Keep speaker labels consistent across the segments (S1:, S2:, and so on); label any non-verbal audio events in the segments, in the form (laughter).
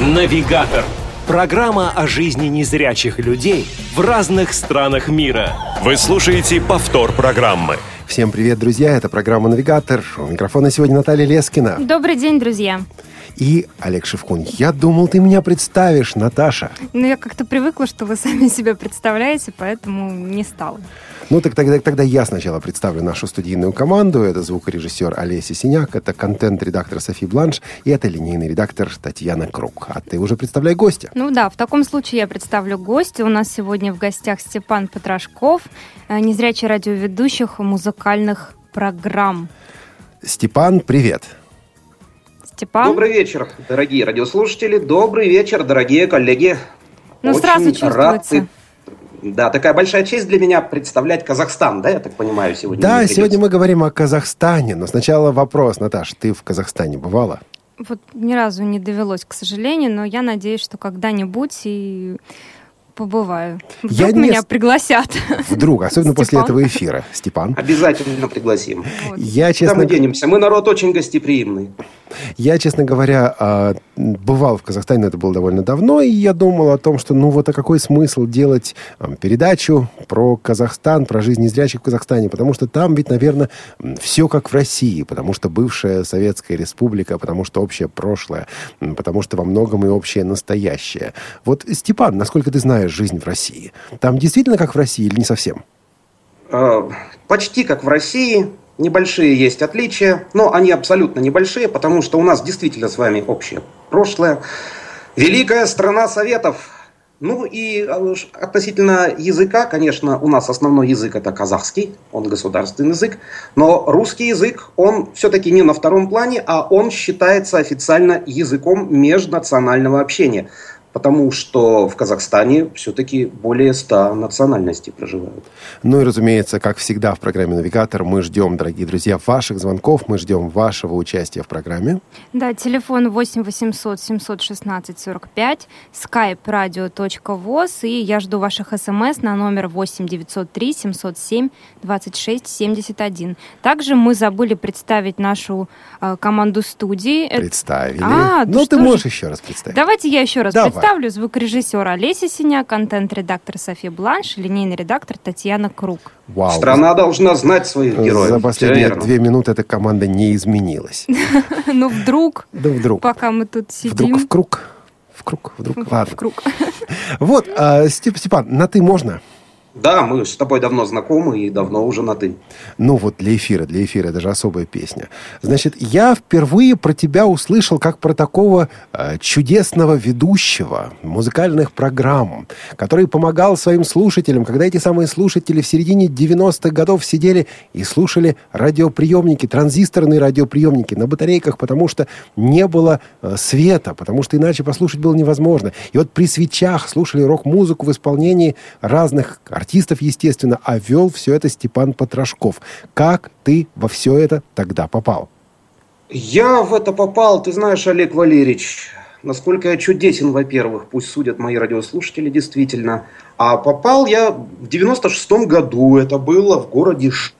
S1: Навигатор. Программа о жизни незрячих людей в разных странах мира. Вы слушаете повтор программы.
S2: Всем привет, друзья! Это программа «Навигатор». У микрофона сегодня Наталья Лескина.
S3: Добрый день, друзья.
S2: И Олег Шевкун. Я думал, ты меня представишь, Наташа.
S3: Ну, я как-то привыкла, что вы сами себя представляете, поэтому не стала.
S2: Ну, так тогда, тогда я сначала представлю нашу студийную команду. Это звукорежиссер Олеся Синяк, это контент-редактор Софи Бланш и это линейный редактор Татьяна Круг. А ты уже представляй гостя.
S3: Ну да, в таком случае я представлю гостя. У нас сегодня в гостях Степан Потрошков, э, незрячий радиоведущих музыкальных программ.
S2: Степан, привет.
S3: Степан.
S4: Добрый вечер, дорогие радиослушатели. Добрый вечер, дорогие коллеги.
S3: Ну,
S4: Очень
S3: сразу
S4: рад
S3: чувствуется.
S4: и- Да, такая большая честь для меня представлять Казахстан, да, я так понимаю, сегодня.
S2: Да, сегодня мы говорим о Казахстане. Но сначала вопрос. Наташ, ты в Казахстане бывала?
S3: Вот ни разу не довелось, к сожалению, но я надеюсь, что когда-нибудь и побываю. Вдруг
S2: Я не
S3: меня
S2: с-
S3: пригласят.
S2: Вдруг, особенно (laughs) после
S3: Степан.
S2: этого эфира. Степан?
S4: Обязательно пригласим.
S3: Вот.
S2: Я,
S4: Куда
S2: честно,
S4: мы денемся? Мы народ очень гостеприимный.
S2: я, честно говоря, а, бывал в Казахстане, это было довольно давно, и я думал о том, что, ну вот, а какой смысл делать передачу про Казахстан, про жизнь незрячих в Казахстане, потому что там ведь, наверное, все как в России, потому что бывшая Советская Республика, потому что общее прошлое, потому что во многом и общее настоящее. Вот, Степан, насколько ты знаешь жизнь в России? Там действительно как в России или не совсем?
S4: Э, Почти как в России. Небольшие есть отличия, но они абсолютно небольшие, потому что у нас действительно с вами общее прошлое. Великая страна Советов. Ну и ш- относительно языка, конечно, у нас основной язык это казахский, он государственный язык, но русский язык, он все-таки не на втором плане, а он считается официально языком межнационального общения, потому что в Казахстане все-таки более 100 национальностей проживают.
S2: Ну и, разумеется, как всегда в программе «Навигатор» мы ждем, дорогие друзья, ваших звонков, мы ждем вашего участия в программе.
S3: Да, телефон 8 800 716 45, skype radio.voz, и я жду ваших смс на номер 8 903 707 26 71. Также мы забыли представить нашу э, команду студии. Это-
S2: Представили.
S3: А,
S2: ну, ты
S3: что же.
S2: можешь еще раз представить.
S3: Давайте я еще раз
S2: Давай.
S3: представлю. Звукорежиссер Олеся Синяк, контент-редактор София Бланш, линейный редактор Татьяна Круг.
S2: Вау.
S4: Страна должна знать своих героев.
S2: За последние две минуты эта команда не изменилась. (laughs)
S3: Ну, вдруг,
S2: Да вдруг.
S3: пока мы тут
S2: Вдруг
S3: сидим...
S2: в круг. В круг, вдруг.
S3: в
S2: Ладно.
S3: круг.
S2: Вот, а, Степ- Степан, на «ты» можно?
S4: Да, мы с тобой давно знакомы и давно уже на «ты».
S2: Ну вот для эфира, для эфира, это же особая песня. Значит, я впервые про тебя услышал как про такого э, чудесного ведущего музыкальных программ, который помогал своим слушателям, когда эти самые слушатели в середине 90-х годов сидели и слушали радиоприемники, транзисторные радиоприемники на батарейках, потому что не было э, света, потому что иначе послушать было невозможно. И вот при свечах слушали рок-музыку в исполнении разных артистов, естественно, а вел все это Степан Потрошков. Как ты во все это тогда попал?
S4: Я в это попал, ты знаешь, Олег Валерьевич, насколько я чудесен, во-первых, пусть судят мои радиослушатели действительно. А попал я в 96-м году, это было в городе Ш-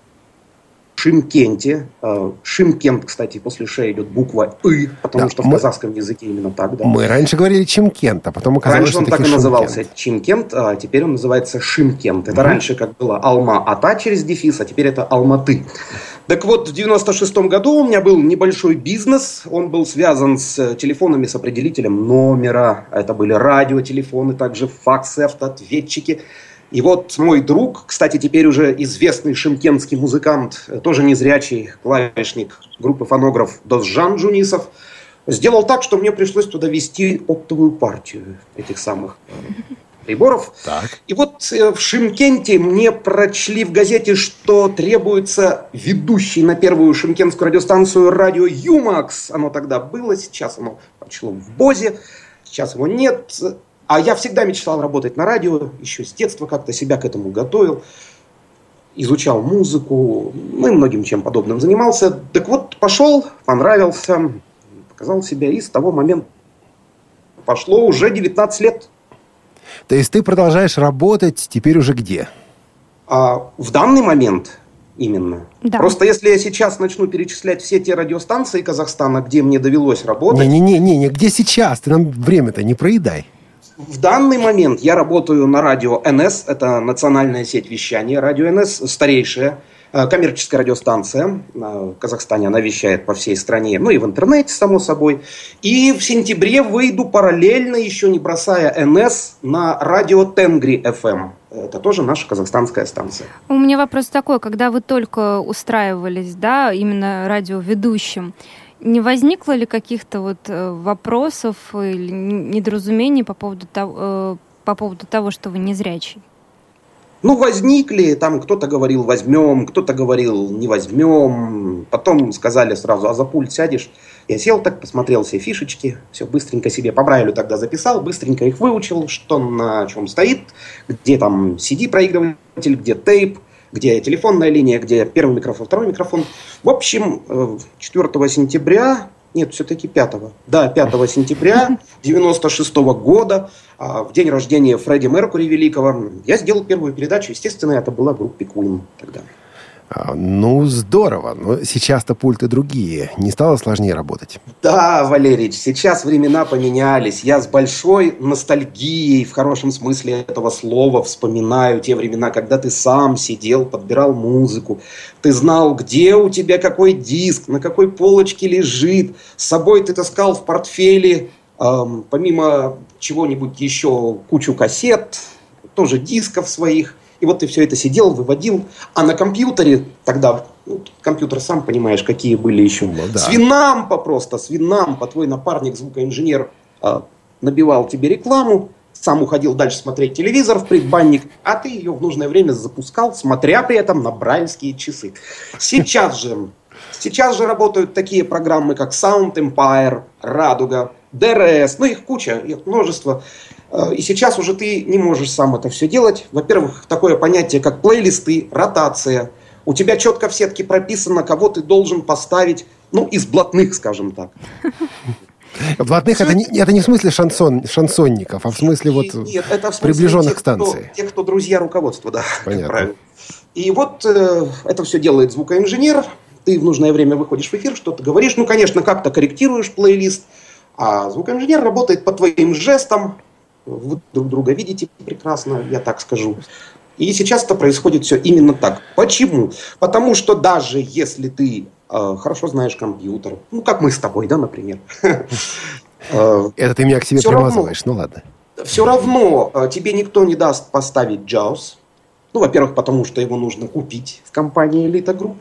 S4: Шимкенте. Э, Шимкент, кстати, после Ш идет буква «ы», потому
S2: Да,
S4: что в
S2: мы-
S4: казахском языке именно так, да.
S2: Мы раньше говорили Чимкент, а потом оказалось,
S4: Раньше он так и
S2: таки
S4: назывался. Чимкент, а теперь он называется Шимкент. Это
S2: Мгм.
S4: раньше как было Алма-Ата через дефис, а теперь это Алматы. Так вот, в 96 году у меня был небольшой бизнес. Он был связан с э, телефонами с определителем номера. Это были радиотелефоны, также факсы, автоответчики. И вот мой друг, кстати, теперь уже известный шимкентский музыкант, э, тоже незрячий клавишник группы фонограф Дозжан Джунисов, сделал так, что мне пришлось туда вести оптовую партию этих самых приборов.
S2: Так.
S4: И вот э, в Шимкенте мне прочли в газете, что требуется ведущий на первую шимкентскую радиостанцию радио Юмакс. Оно тогда было, сейчас оно почло в Бозе, сейчас его нет. А я всегда мечтал работать на радио, еще с детства как-то себя к этому готовил. Изучал музыку, ну и многим чем подобным занимался. Так вот, пошел, понравился, показал себя, и с того момента пошло уже 19 лет.
S2: То есть ты продолжаешь работать теперь уже где?
S4: А в данный момент именно. Да. Просто если я сейчас начну перечислять все те радиостанции Казахстана, где мне довелось работать...
S2: Не-не-не, не, где сейчас? Ты нам время-то не проедай.
S4: В данный момент я работаю на радио НС, это национальная сеть вещания. Радио НС старейшая Э, коммерческая радиостанция э, в Казахстане, она вещает по всей стране, ну и в интернете, само собой. И в сентябре выйду параллельно, еще не бросая НС, на радио Тенгри FM. Это тоже наша казахстанская станция.
S3: У меня вопрос такой, когда вы только устраивались, да, именно радиоведущим, не возникло ли каких-то вот э, вопросов или недоразумений по поводу того, по поводу того, что вы незрячий?
S4: Ну, возникли, там кто-то говорил возьмем, кто-то говорил не возьмем. Потом сказали сразу, а за пульт сядешь? Я сел так, посмотрел все фишечки, все быстренько себе по Брайлю тогда записал, быстренько их выучил, что на чем стоит, где там CD-проигрыватель, где тейп, где телефонная линия, где первый микрофон, второй микрофон. В общем, 4 э, сентября нет, все-таки 5 Да, 5 сентября (laughs) 96 года, а, в день рождения Фредди Меркури Великого, я сделал первую передачу. Естественно, это была группа Queen тогда.
S2: А, ну, здорово. Но сейчас-то пульты другие. Не стало сложнее работать?
S4: Да, Валерич, сейчас времена поменялись. Я с большой ностальгией, в хорошем смысле этого слова, вспоминаю те времена, когда ты сам сидел, подбирал музыку. Ты знал, где у тебя какой диск, на какой полочке лежит. С собой ты таскал в портфеле, эм, помимо чего-нибудь еще, кучу кассет, тоже дисков своих. И вот ты все это сидел, выводил. А на компьютере тогда, ну, компьютер сам понимаешь, какие были еще. Ну, да. Свинампа просто, свинампа. Твой напарник, звукоинженер, э, набивал тебе рекламу, сам уходил дальше смотреть телевизор в предбанник, а ты ее в нужное время запускал, смотря при этом на брайльские часы. Сейчас же, сейчас же работают такие программы, как Sound Empire, Радуга, DRS, ну их куча, их множество. Э, и сейчас уже ты не можешь сам это все делать. Во-первых, такое понятие, как плейлисты, ротация. У тебя четко в сетке прописано, кого ты должен поставить, ну, из блатных, скажем так. (laughs)
S2: Блатных это не, это не в смысле шансон, шансонников, а в смысле вот нет, это в смысле приближенных тех, станций.
S4: Кто, тех, кто друзья руководства, да. (laughs) Понятно. И вот э, это все делает звукоинженер. Ты в нужное время выходишь в эфир, что-то говоришь. Ну, конечно, как-то корректируешь плейлист. А звукоинженер работает по твоим жестам, вы друг друга видите прекрасно, я так скажу. И сейчас это происходит все именно так. Почему? Потому что даже если ты э, хорошо знаешь компьютер, ну как мы с тобой, да, например.
S2: Это ты меня к себе примазываешь, ну ладно.
S4: Все равно э, тебе никто не даст поставить JAWS. Ну, во-первых, потому что его нужно купить в компании Elite Group.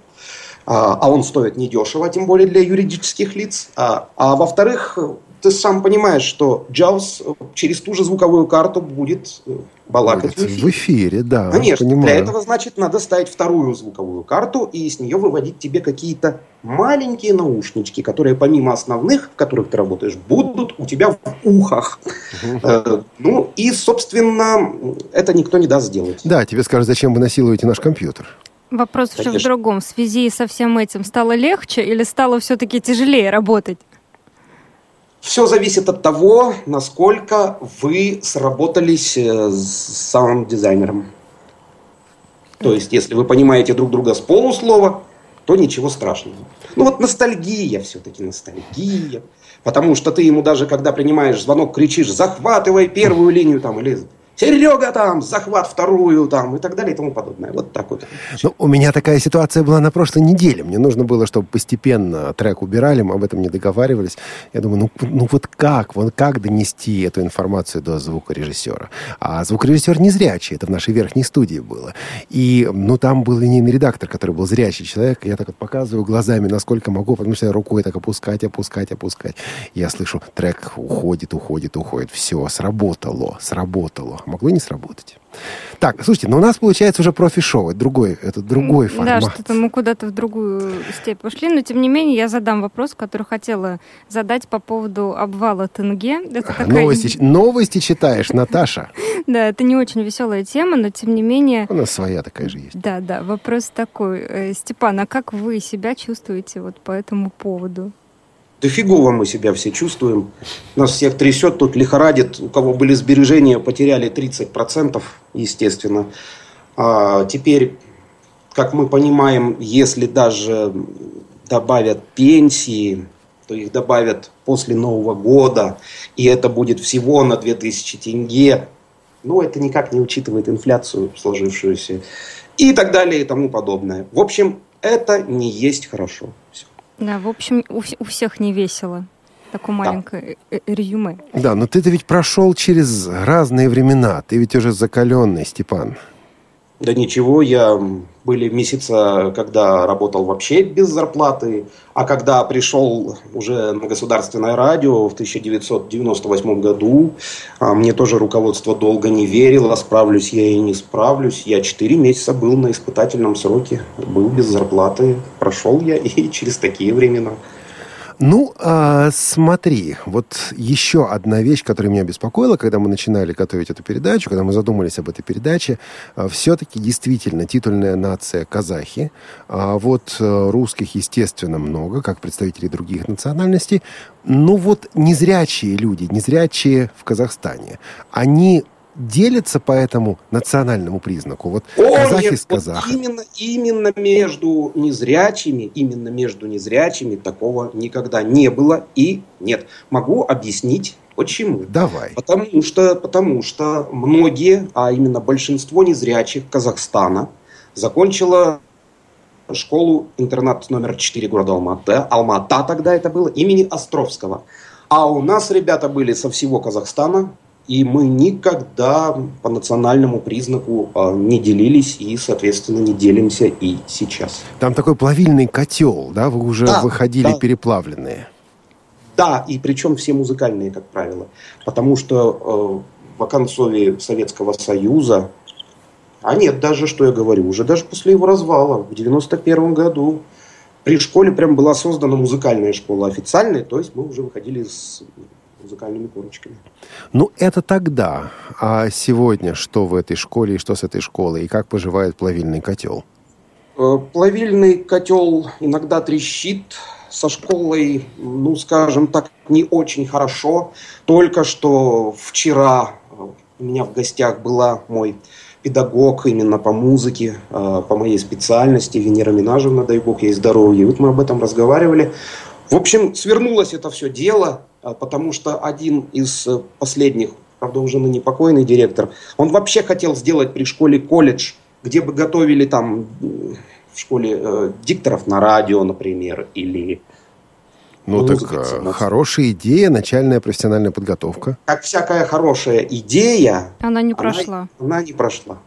S4: А, а он стоит недешево, тем более для юридических лиц. А, а во-вторых, ты сам понимаешь, что JAWS через ту же звуковую карту будет э, балакать
S2: в эфире. В эфире, да.
S4: Конечно. Понимаю. Для этого, значит, надо ставить вторую звуковую карту и с нее выводить тебе какие-то маленькие наушнички, которые помимо основных, в которых ты работаешь, будут у тебя в ухах. Э, ну и, собственно, это никто не даст сделать.
S2: Да, тебе скажут, зачем вы насилуете наш компьютер.
S3: Вопрос уже в другом. В связи со всем этим стало легче или стало все-таки тяжелее работать?
S4: Все зависит от того, насколько вы сработались э, с саунд-дизайнером. То есть, если вы понимаете друг друга с полуслова, то ничего страшного. Ну вот ностальгия, все-таки ностальгия. Потому что ты ему даже, когда принимаешь звонок, кричишь, захватывай первую линию там, или Серега там, захват вторую там и так далее и тому подобное. Вот так вот.
S2: Ну, у меня такая ситуация была на прошлой неделе. Мне нужно было, чтобы постепенно трек убирали, мы об этом не договаривались. Я думаю, ну, ну вот как, вот как донести эту информацию до звукорежиссера? А звукорежиссер не зрячий, это в нашей верхней студии было. И, ну, там был линейный редактор, который был зрячий человек. Я так вот показываю глазами, насколько могу, потому что я рукой так опускать, опускать, опускать. Я слышу, трек уходит, уходит, уходит. Все, сработало, сработало могло не сработать. Так, слушайте, но у нас получается уже профи-шоу, это другой, это другой формат.
S3: Да, что-то мы куда-то в другую степь пошли, но тем не менее я задам вопрос, который хотела задать по поводу обвала Тенге.
S2: Это такая... новости, новости читаешь, Наташа. (laughs)
S3: Да, это не очень веселая тема, но тем не менее...
S2: У нас своя такая же есть.
S3: Да, да, вопрос такой. Э, Степан, а как вы себя чувствуете вот по этому поводу?
S4: Да фигово мы себя все чувствуем. Нас всех трясет, тут лихорадит. У кого были сбережения, потеряли 30%, естественно. А теперь как мы понимаем, если даже добавят пенсии, то их добавят после Нового года, и это будет всего на 2000 тенге. Ну, это никак не учитывает инфляцию сложившуюся и так далее и тому подобное. В общем, это не есть хорошо. Все.
S3: Да, в общем, у, у всех не весело. Такое маленькое да. Резюме.
S2: Да, но ты-то ведь прошел через разные времена. Ты ведь уже закаленный, Степан.
S4: Да ничего, я были месяца, когда работал вообще без зарплаты, а когда пришел уже на государственное радио в 1998 году, а, мне тоже руководство долго не верило, справлюсь я и не справлюсь. Я 4 месяца был на испытательном сроке, был без зарплаты, прошел я (laughs) и через такие времена.
S2: Ну, а, смотри, вот еще одна вещь, которая меня беспокоила, когда мы начинали готовить эту передачу, когда мы задумались об этой передаче, а, все-таки действительно титульная нация казахи, а вот а, русских, естественно, много, как представителей других национальностей, ну вот незрячие люди, незрячие в Казахстане, они делятся по этому национальному признаку? Вот
S4: О, казахи нет, с казахами. Вот именно, именно между незрячими, именно между незрячими такого никогда не было и нет. Могу объяснить Почему?
S2: Давай.
S4: Потому что, потому что многие, а именно большинство незрячих Казахстана закончило школу-интернат номер 4 города Алматы. Алмата тогда это было, имени Островского. А у нас ребята были со всего Казахстана, и мы никогда по национальному признаку а, не делились и, соответственно, не делимся и сейчас.
S2: Там такой плавильный котел, да? Вы уже да, выходили да. переплавленные.
S4: Да, и причем все музыкальные, как правило. Потому что э, в оконцове Советского Союза, а нет, даже, что я говорю, уже даже после его развала, в 91 году, при школе прям была создана музыкальная школа официальная, то есть мы уже выходили с музыкальными корочками.
S2: Ну, это тогда. А сегодня что в этой школе и что с этой школой? И как поживает плавильный котел?
S4: Э, плавильный котел иногда трещит. Со школой, ну, скажем так, не очень хорошо. Только что вчера э, у меня в гостях была мой педагог именно по музыке, э, по моей специальности, Венера Минажевна, дай бог ей здоровья. И вот мы об этом разговаривали. В общем, свернулось это все дело. А, потому что один из э, последних, правда уже ныне покойный директор, он вообще хотел сделать при школе колледж, где бы готовили там в школе э, дикторов на радио, например, или
S2: ну, так э, хорошая идея, начальная профессиональная подготовка.
S4: Как всякая хорошая идея.
S3: Она не прошла.
S4: Она, она не прошла.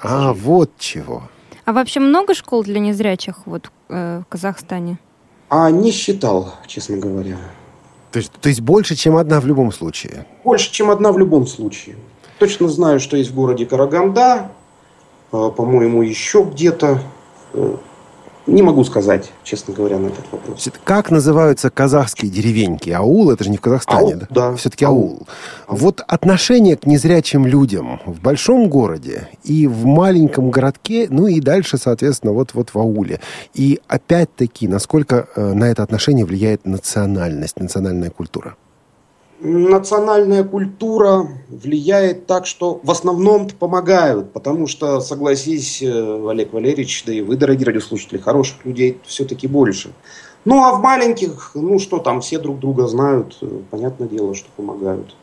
S2: А, вот чего.
S3: А вообще много школ для незрячих вот, э, в Казахстане?
S4: А не считал, честно говоря.
S2: То есть, то есть больше, чем одна в любом случае?
S4: Больше, чем одна в любом случае. Точно знаю, что есть в городе Караганда, э, по-моему, еще где-то. Не могу сказать, честно говоря, на этот вопрос.
S2: Как называются казахские деревеньки? Аул, это же не в Казахстане,
S4: аул, да? да?
S2: Все-таки аул. аул. Вот отношение к незрячим людям в большом городе и в маленьком городке, ну и дальше, соответственно, вот, вот в ауле. И опять-таки, насколько э, на это отношение влияет национальность, национальная культура?
S4: Национальная культура влияет так, что в основном помогают, потому что, согласись, э, Олег Валерьевич, да и вы, дорогие радиослушатели, хороших людей все-таки больше. Ну, а в маленьких, ну что там, все друг друга знают, э, понятное дело, что помогают.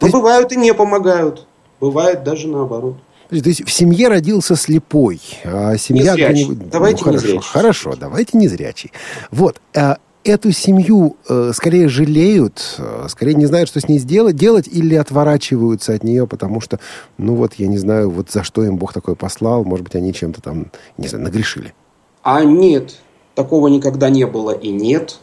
S4: Но есть... бывают и не помогают, бывает даже наоборот.
S2: То есть в семье родился слепой, а семья...
S4: Незрячий. Давайте
S2: ну, хорошо, хорошо, давайте незрячий. Вот, а эту семью э, скорее жалеют, э, скорее не знают, что с ней сделать, делать, или отворачиваются от нее, потому что, ну вот, я не знаю, вот за что им Бог такое послал, может быть, они чем-то там, не знаю, нагрешили.
S4: А нет, такого никогда не было и нет.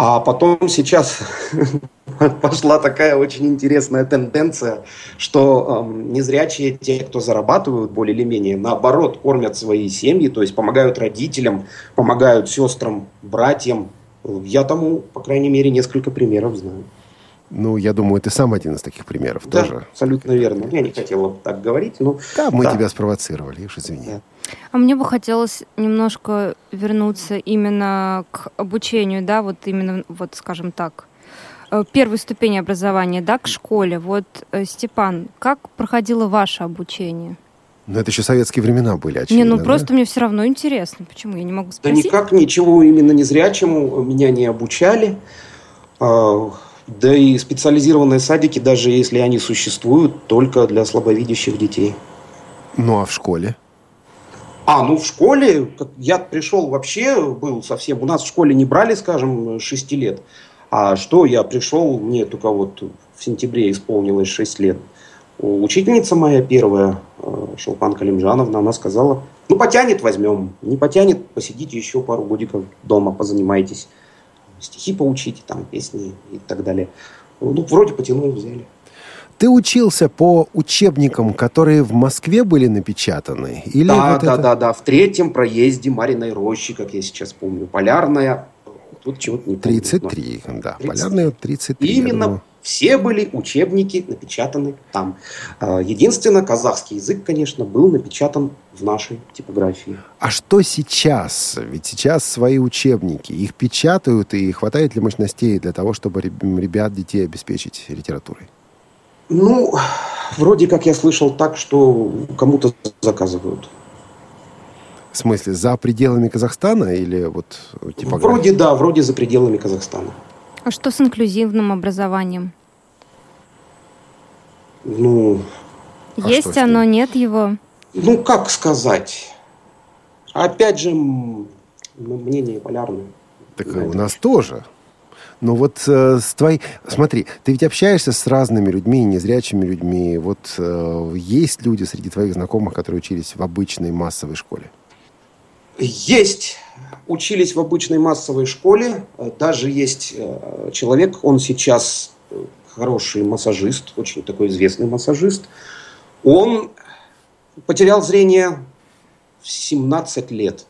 S4: А потом сейчас (laughs) пошла такая очень интересная тенденция, что э, незрячие, те, кто зарабатывают более или менее, наоборот, кормят свои семьи, то есть помогают родителям, помогают сестрам, братьям, я тому, по крайней мере, несколько примеров знаю.
S2: Ну, я думаю, ты сам один из таких примеров
S4: да,
S2: тоже.
S4: абсолютно верно. Я не хотела так говорить, но...
S2: Да, мы да. тебя спровоцировали, уж извини. Да.
S3: А мне бы хотелось немножко вернуться именно к обучению, да, вот именно, вот скажем так, э, первой ступени образования, да, к школе. Вот, э, Степан, как проходило ваше обучение?
S2: Но это еще советские времена были, очевидно.
S3: Не, ну
S2: да?
S3: просто мне все равно интересно. Почему? Я не могу
S4: Да
S3: спросить.
S4: никак ничего именно незрячему меня не обучали. А, Да и специализированные садики, даже если они существуют, только для слабовидящих детей.
S2: Ну, а в школе?
S4: А, ну в школе, я пришел вообще, был совсем, у нас в школе не брали, скажем, 6 лет. А что, я пришел, мне только вот в сентябре исполнилось 6 лет. Учительница моя первая, э, Шелпан Калимжановна, она сказала, ну потянет, возьмем, не потянет, посидите еще пару годиков дома, позанимайтесь. Стихи поучите, там, песни и так далее. Ну, вроде потянул, взяли.
S2: Ты учился по учебникам, которые в Москве были напечатаны? Или
S4: да,
S2: вот
S4: да,
S2: это-
S4: да, да, в третьем проезде Мариной рощи, как я сейчас помню. Полярная, тут чего-то не помню.
S2: 33, да.
S4: 33.
S2: Полярные 33.
S4: И именно
S2: думаю.
S4: Все были учебники напечатаны там. А, Единственное, казахский язык, конечно, был напечатан в нашей типографии.
S2: А что сейчас? Ведь сейчас свои учебники. Их печатают, и хватает ли мощностей для того, чтобы реб- ребят, детей обеспечить литературой?
S4: Ну, вроде как я слышал так, что кому-то заказывают.
S2: В смысле, за пределами Казахстана или вот типография?
S4: Вроде да, вроде за пределами Казахстана.
S3: А что с инклюзивным образованием?
S4: Ну,
S2: А
S3: Есть оно, нет его?
S4: ну как сказать? Опять же, мнение полярное.
S2: Так у нас тоже. Ну вот э, с твоей... Смотри, ты ведь общаешься с разными людьми, незрячими людьми. Вот э, есть люди среди твоих знакомых, которые учились в обычной массовой школе?
S4: Есть. Учились в обычной массовой школе. Э, Даже есть э, человек, он сейчас э, хороший массажист, очень такой известный массажист. Он потерял зрение в 17 лет.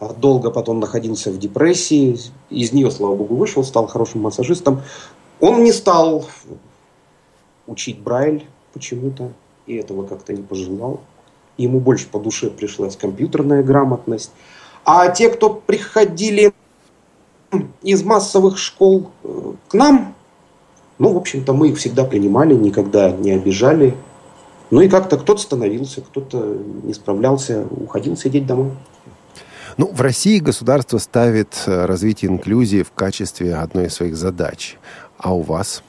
S4: А Долго потом находился в депрессии. Из нее, слава богу, вышел, стал хорошим массажистом. Он не стал учить Брайль почему-то. И этого как-то не пожелал. Ему больше по душе пришлась компьютерная грамотность. А те, кто приходили из массовых школ э, к нам, ну, в общем-то, мы их всегда принимали, никогда не обижали. Ну и как-то кто-то становился, кто-то не справлялся, уходил сидеть домой.
S2: Ну, в России государство ставит э, развитие инклюзии в качестве одной из своих задач. А у вас?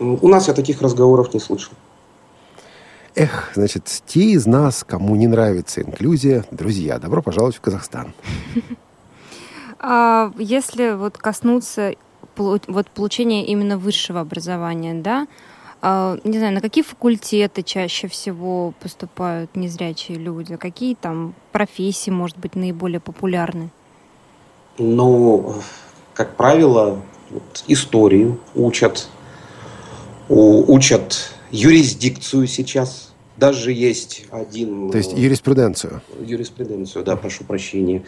S4: У нас я таких разговоров не слышал.
S2: Эх, значит, те из нас, кому не нравится инклюзия, друзья, добро пожаловать в Казахстан. (laughs)
S3: А если вот коснуться вот получения именно высшего образования, да, а, не знаю, на какие факультеты чаще всего поступают незрячие люди, какие там профессии, может быть, наиболее популярны?
S4: Но, как правило, вот историю учат, учат юрисдикцию сейчас. Даже есть один...
S2: То есть
S4: э,
S2: юриспруденцию.
S4: юриспруденцию, да, прошу прощения.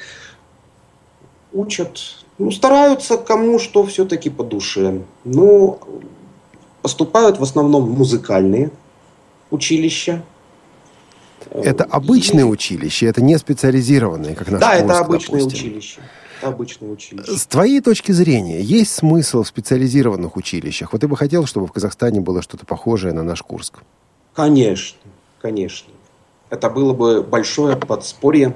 S4: Учат, ну, стараются кому что все-таки по душе. Но поступают в основном музыкальные училища.
S2: Это
S4: Э,
S2: обычные училища, это не специализированные, как наш
S4: Да, это
S2: Курск,
S4: обычное
S2: допустим.
S4: училище. Обычное училище.
S2: С твоей точки зрения, есть смысл в специализированных училищах? Вот ты бы хотел, чтобы в Казахстане было что-то похожее на наш Курск?
S4: Конечно, конечно. Это было бы большое подспорье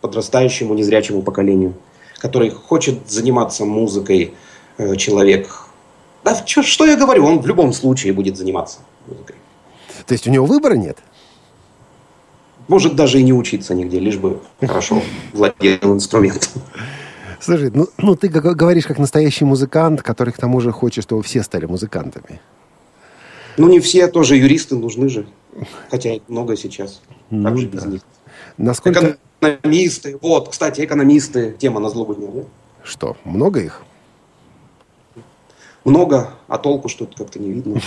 S4: подрастающему незрячему поколению, который хочет заниматься музыкой э, человек. Да чё- что я говорю, он в любом случае будет заниматься музыкой.
S2: То есть у него выбора нет?
S4: Может даже и не учиться нигде, лишь бы хорошо владел инструментом.
S2: Слушай, ну, ну ты говоришь как настоящий музыкант, который к тому же хочет, чтобы все стали музыкантами.
S4: Ну не все тоже юристы нужны же, хотя их много сейчас.
S2: Ну
S4: Как же
S2: да.
S4: без них?
S2: Насколько...
S4: Экономисты, вот, кстати, экономисты, тема на злобу дня, да?
S2: Что, много их?
S4: Много, а толку что-то как-то не видно.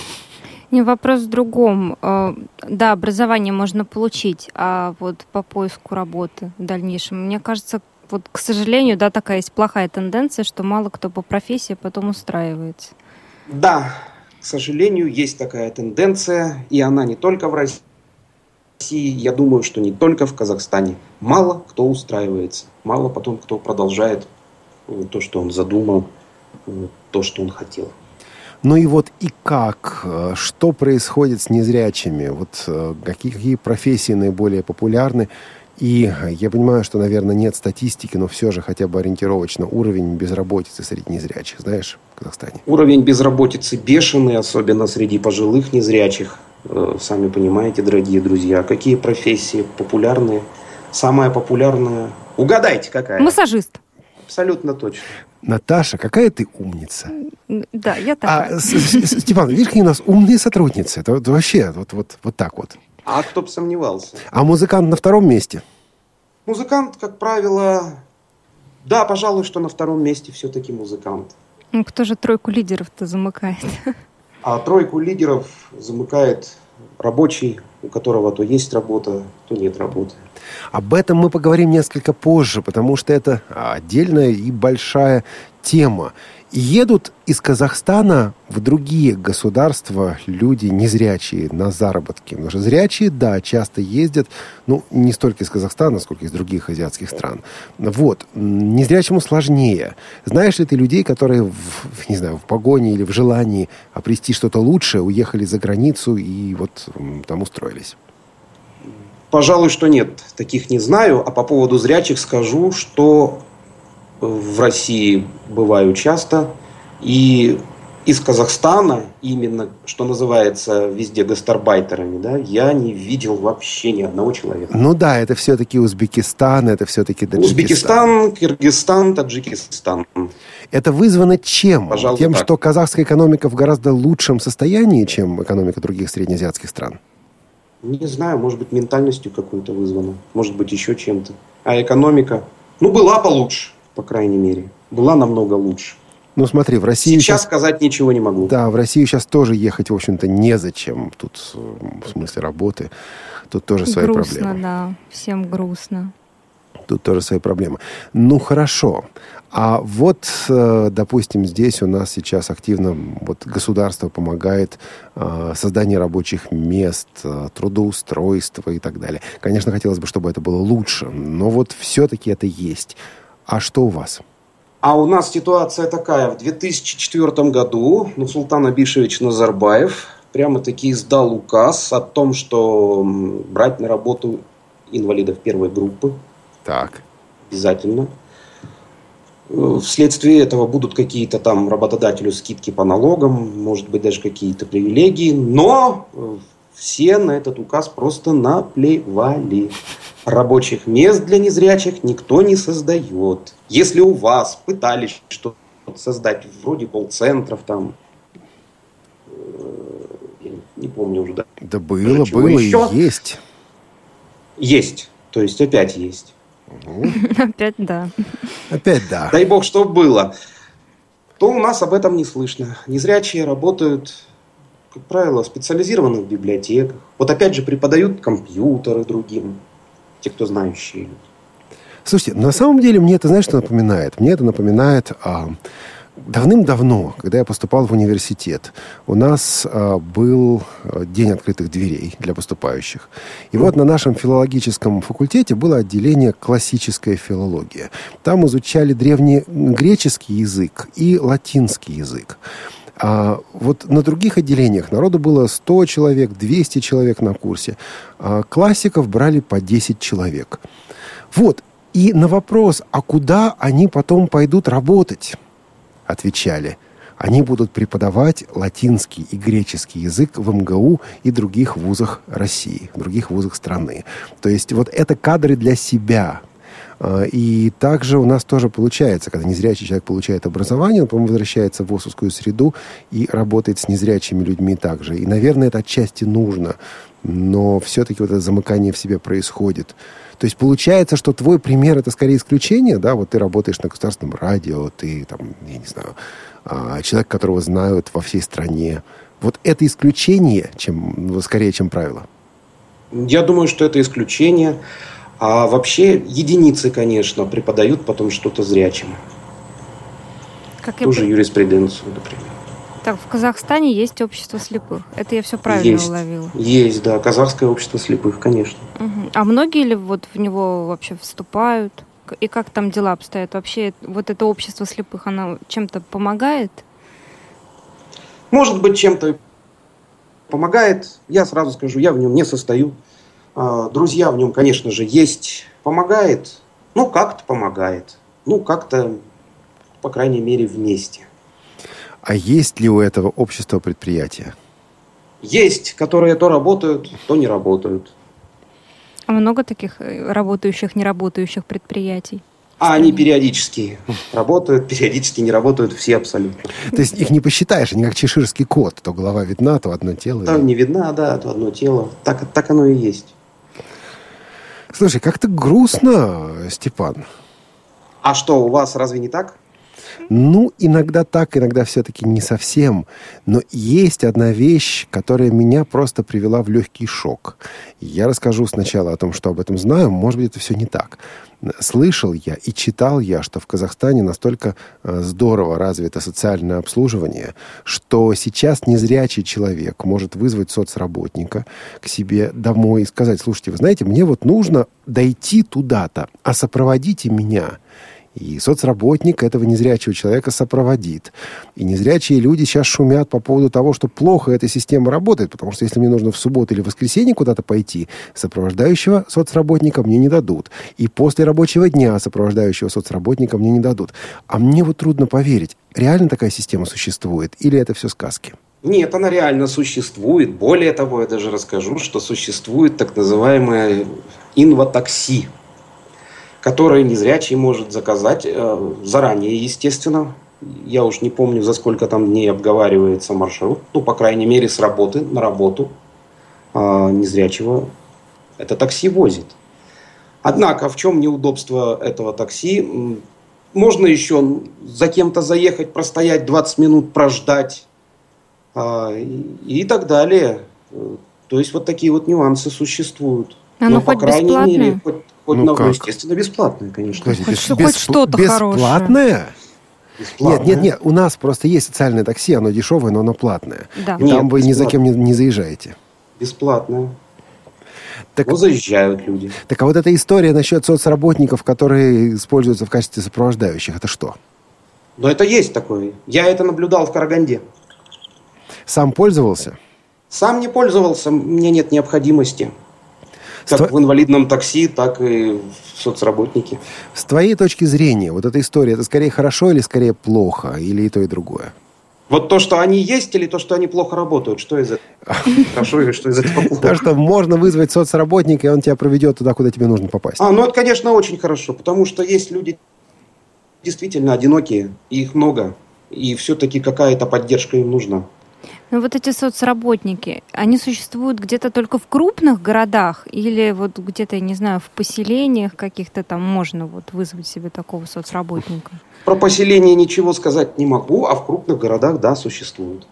S3: Не, вопрос в другом. Э, Да, образование можно получить, а вот по поиску работы в дальнейшем, мне кажется, вот, к сожалению, да, такая есть плохая тенденция, что мало кто по профессии потом устраивается.
S4: Да, к сожалению, есть такая тенденция, и она не только в России, я думаю, что не только в Казахстане. Мало кто устраивается, мало потом кто продолжает э, то, что он задумал, э, то, что он хотел.
S2: Ну и вот и как? Э, что происходит с незрячими? Вот какие, какие профессии наиболее популярны? И я понимаю, что, наверное, нет статистики, но все же хотя бы ориентировочно уровень безработицы среди незрячих, знаешь, в Казахстане?
S4: Уровень безработицы бешеный, особенно среди пожилых незрячих. Э, сами понимаете, дорогие друзья, какие профессии популярные? Самая популярная... Угадайте, какая?
S3: Массажист.
S4: Абсолютно точно.
S2: Наташа, какая ты умница.
S3: Да, я такая.
S2: А, Степан, видишь, какие у нас умные сотрудницы. Это вообще вот, вот, вот так вот.
S4: А кто бы сомневался.
S2: А музыкант на втором месте?
S4: Музыкант, как правило, да, пожалуй, что на втором месте все-таки музыкант.
S3: Ну, кто же тройку лидеров-то замыкает?
S4: А тройку лидеров замыкает рабочий, у которого то есть работа, то нет работы.
S2: Об этом мы поговорим несколько позже, потому что это отдельная и большая тема. Едут из Казахстана в другие государства люди незрячие на заработки. Потому что зрячие, да, часто ездят, ну, не столько из Казахстана, сколько из других азиатских стран. Вот. Незрячему сложнее. Знаешь ли ты людей, которые, в, не знаю, в погоне или в желании обрести что-то лучшее, уехали за границу и вот там устроились?
S4: Пожалуй, что нет. Таких не знаю. А по поводу зрячих скажу, что в России бываю часто. И из Казахстана, именно, что называется, везде гастарбайтерами, да, я не видел вообще ни одного человека.
S2: Ну да, это все-таки Узбекистан, это все-таки
S4: Таджикистан. Узбекистан, Киргизстан, Таджикистан.
S2: Это вызвано чем?
S4: Пожалуй,
S2: Тем,
S4: так.
S2: что казахская экономика в гораздо лучшем состоянии, чем экономика других среднеазиатских стран?
S4: Не знаю, может быть, ментальностью какой-то вызвано, может быть, еще чем-то. А экономика, ну, была получше по крайней мере. Была намного лучше.
S2: Ну смотри, в России
S4: сейчас, сейчас сказать ничего не могу.
S2: Да, в Россию сейчас тоже ехать, в общем-то, незачем. Тут в смысле работы. Тут тоже свои
S3: грустно,
S2: проблемы.
S3: Грустно, да. Всем грустно.
S2: Тут тоже свои проблемы. Ну хорошо. А вот, э, допустим, здесь у нас сейчас активно вот государство помогает э, созданию рабочих мест, э, трудоустройства и так далее. Конечно, хотелось бы, чтобы это было лучше, но вот все-таки это есть. А что у вас?
S4: А у нас ситуация такая. В 2004 году Нусултан Абишевич Назарбаев прямо-таки издал указ о том, что брать на работу инвалидов первой группы.
S2: Так.
S4: Обязательно. Э, вследствие этого будут какие-то там работодателю скидки по налогам, может быть, даже какие-то привилегии. Но э, все на этот указ просто наплевали. Рабочих мест для незрячих никто не создает. Если у вас пытались что-то создать, вроде колл-центров там, э, я не помню уже, да.
S2: Да было, было еще. и есть.
S4: Есть. То есть опять есть.
S3: Опять да.
S2: Опять да.
S4: Дай бог, что было. То у нас об этом не слышно. Незрячие работают как правило, специализированных библиотеках. Вот опять же преподают компьютеры другим, те, кто знающие люди.
S2: Слушайте, на самом деле мне это, знаешь, что напоминает? Мне это напоминает а, давным-давно, когда я поступал в университет, у нас а, был день открытых дверей для поступающих. И вот на нашем филологическом факультете было отделение классическая филология. Там изучали древнегреческий язык и латинский язык. А вот на других отделениях народу было 100 человек, 200 человек на курсе. А классиков брали по 10 человек. Вот. И на вопрос, а куда они потом пойдут работать, отвечали, они будут преподавать латинский и греческий язык в МГУ и других вузах России, других вузах страны. То есть вот это кадры для себя, и также у нас тоже получается, когда незрячий человек получает образование, он, по-моему, возвращается в ВОСовскую среду и работает с незрячими людьми также. И, наверное, это отчасти нужно, но все-таки вот это замыкание в себе происходит. То есть получается, что твой пример это скорее исключение, да, вот ты работаешь на государственном радио, ты там, я не знаю, а, человек, которого знают во всей стране. Вот это исключение, чем, ну, скорее, чем правило.
S4: Я думаю, что это исключение. А вообще единицы, конечно, преподают потом что-то зрячим.
S3: Как
S4: Тоже
S3: я...
S4: юриспруденцию, например.
S3: Так, в Казахстане есть общество слепых. Это я все правильно
S4: есть,
S3: уловила.
S4: Есть, да, казахское общество слепых, конечно.
S3: Угу. А многие ли вот в него вообще вступают? И как там дела обстоят? Вообще вот это общество слепых, оно чем-то помогает?
S4: Может быть, чем-то помогает. Я сразу скажу, я в нем не состою. А, друзья в нем, конечно же, есть. Помогает. Ну, как-то помогает. Ну, как-то, по крайней мере, вместе.
S2: А есть ли у этого общества предприятия?
S4: Есть, которые то работают, то не работают.
S3: А много таких э, работающих, не работающих предприятий?
S4: А они периодически работают, периодически не работают все абсолютно.
S2: То есть их не посчитаешь, они как чеширский кот. То голова видна, то одно тело.
S4: Там не видна, да, то одно тело. Так, так оно и есть.
S2: Слушай, как-то грустно, Степан.
S4: А что, у вас разве не так?
S2: Ну, иногда так, иногда все-таки не совсем. Но есть одна вещь, которая меня просто привела в легкий шок. Я расскажу сначала о том, что об этом знаю. Может быть, это все не так. Слышал я и читал я, что в Казахстане настолько э, здорово развито социальное обслуживание, что сейчас незрячий человек может вызвать соцработника к себе домой и сказать, слушайте, вы знаете, мне вот нужно дойти туда-то, а сопроводите меня. И соцработник этого незрячего человека сопроводит. И незрячие люди сейчас шумят по поводу того, что плохо эта система работает, потому что если мне нужно в субботу или воскресенье куда-то пойти, сопровождающего соцработника мне не дадут. И после рабочего дня сопровождающего соцработника мне не дадут. А мне вот трудно поверить, реально такая система существует или это все сказки?
S4: Нет, она реально существует. Более того, я даже расскажу, что существует так называемое инватакси которые незрячий может заказать э, заранее, естественно. Я уж не помню, за сколько там дней обговаривается маршрут. Ну, по крайней мере, с работы на работу а незрячего это такси возит. Однако, в чем неудобство этого такси? Можно еще за кем-то заехать, простоять 20 минут, прождать а, и, и так далее. То есть вот такие вот нюансы существуют.
S3: Оно Но, по крайней бесплатное? мере,
S4: хоть Хоть, ну, ну естественно, бесплатное, конечно.
S3: Хоть, без, хоть что-то
S2: Бесплатное? Бесплатное? Нет, нет, нет. У нас просто есть социальное такси, оно дешевое, но оно платное. Да. И нет, там вы бесплатное. ни за кем не, не заезжаете.
S4: Бесплатное. Так, ну, заезжают люди.
S2: Так а вот эта история насчет соцработников, которые используются в качестве сопровождающих, это что?
S4: Ну, это есть такое. Я это наблюдал в Караганде.
S2: Сам пользовался?
S4: Сам не пользовался, мне нет необходимости. Как Ст... в инвалидном такси, так и в соцработнике.
S2: С твоей точки зрения, вот эта история, это скорее хорошо или скорее плохо, или и то, и другое?
S4: Вот то, что они есть, или то, что они плохо работают? Что из этого (laughs) хорошо или что из этого плохо?
S2: То, что можно вызвать соцработника, и он тебя проведет туда, куда тебе нужно попасть.
S4: А, ну это, конечно, очень хорошо, потому что есть люди действительно одинокие, и их много, и все-таки какая-то поддержка им нужна.
S3: Ну вот эти соцработники, они существуют где-то только в крупных городах или вот где-то, я не знаю, в поселениях каких-то там можно вот вызвать себе такого соцработника?
S4: Про поселение ничего сказать не могу, а в крупных городах, да, существуют.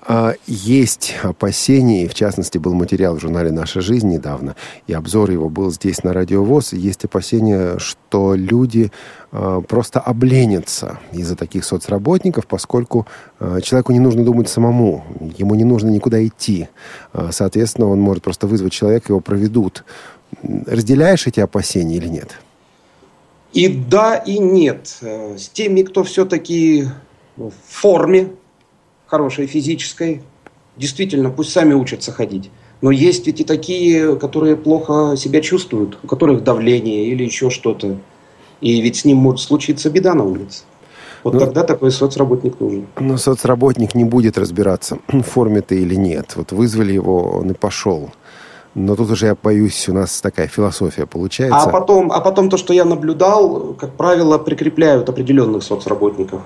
S2: А, есть опасения, и в частности был материал в журнале «Наша жизнь» недавно, и обзор его был здесь на Радиовоз. Есть опасения, что люди а, просто обленятся из-за таких соцработников, поскольку а, человеку не нужно думать самому, ему не нужно никуда идти. Соответственно, он может просто вызвать человека, его проведут. Разделяешь эти опасения или нет?
S4: И да, и нет. С теми, кто все-таки в форме, хорошей физической. Действительно, пусть сами учатся ходить. Но есть ведь и такие, которые плохо себя чувствуют, у которых давление или еще что-то. И ведь с ним может случиться беда на улице. Вот ну, тогда такой соцработник нужен.
S2: Но соцработник не будет разбираться, (clears throat) в форме ты или нет. Вот вызвали его, он и пошел. Но тут уже, я боюсь, у нас такая философия получается.
S4: А потом, а потом то, что я наблюдал, как правило, прикрепляют определенных соцработников.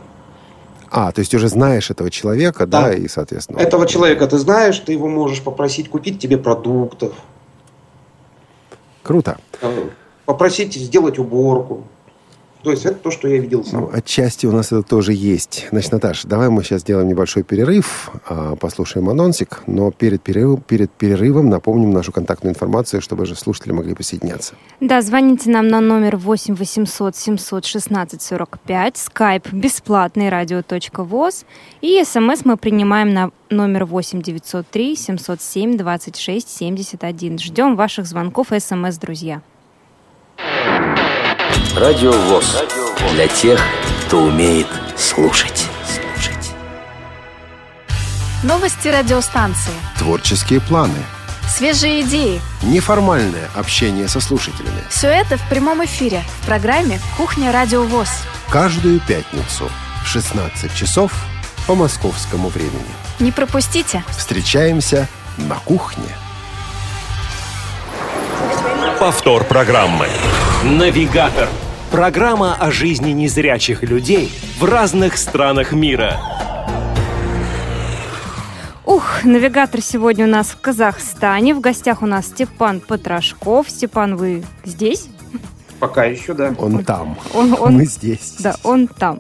S2: А, то есть уже знаешь этого человека, да, да и, соответственно...
S4: Этого человека ты знаешь, ты его можешь попросить купить тебе продуктов.
S2: Круто.
S4: Попросить сделать уборку. То есть это то, что я видел сам.
S2: Ну, отчасти у нас это тоже есть. Значит, Наташа, давай мы сейчас сделаем небольшой перерыв, а, послушаем анонсик, но перед перерывом, перед перерывом напомним нашу контактную информацию, чтобы же слушатели могли присоединяться.
S3: Да, звоните нам на номер 8 800 716 45, skype бесплатный радио.воз и смс мы принимаем на номер 8 903 707 26 71. Ждем ваших звонков и смс, друзья.
S1: Радио ВОЗ. Для тех, кто умеет слушать.
S5: Новости радиостанции.
S2: Творческие планы.
S5: Свежие идеи.
S2: Неформальное общение со слушателями.
S5: Все это в прямом эфире в программе «Кухня Радио ВОЗ».
S2: Каждую пятницу в 16 часов по московскому времени.
S5: Не пропустите.
S2: Встречаемся на кухне.
S1: Повтор программы. Навигатор. Программа о жизни незрячих людей в разных странах мира.
S3: Ух, навигатор сегодня у нас в Казахстане. В гостях у нас Степан Потрошков. Степан, вы здесь?
S4: Пока еще, да.
S2: Он там.
S3: Он, он,
S2: Мы здесь.
S3: Да, он там.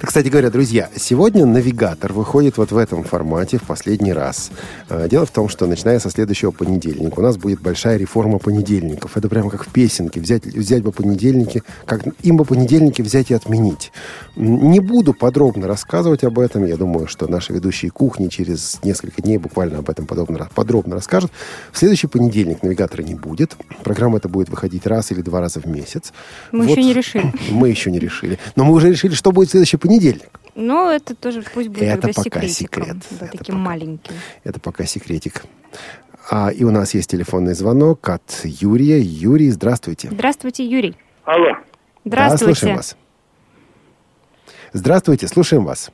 S2: Кстати говоря, друзья, сегодня навигатор выходит вот в этом формате в последний раз. Э, Дело в том, что начиная со следующего понедельника у нас будет большая реформа понедельников. Это прямо как в песенке. Взять, взять бы понедельники, как им бы понедельники взять и отменить. Не буду подробно рассказывать об этом. Я думаю, что наши ведущие кухни через несколько дней буквально об этом подробно, подробно расскажут. В следующий понедельник навигатора не будет. Программа эта будет выходить раз или два раза в месяц.
S3: Мы еще не решили. (laughs)
S2: Мы еще не решили. Но мы уже решили, что будет в следующий понедельник.
S3: Ну, это тоже пусть будет
S2: Это
S3: тогда
S2: пока
S3: секретиком.
S2: секрет.
S3: Да,
S2: Это
S3: таким
S2: пока.
S3: маленьким.
S2: Это пока секретик. А, и у нас есть телефонный звонок от Юрия. Юрий, здравствуйте.
S3: Здравствуйте, Юрий.
S6: Алло.
S2: Да,
S3: Здравствуйте.
S2: слушаем вас. Здравствуйте, слушаем вас.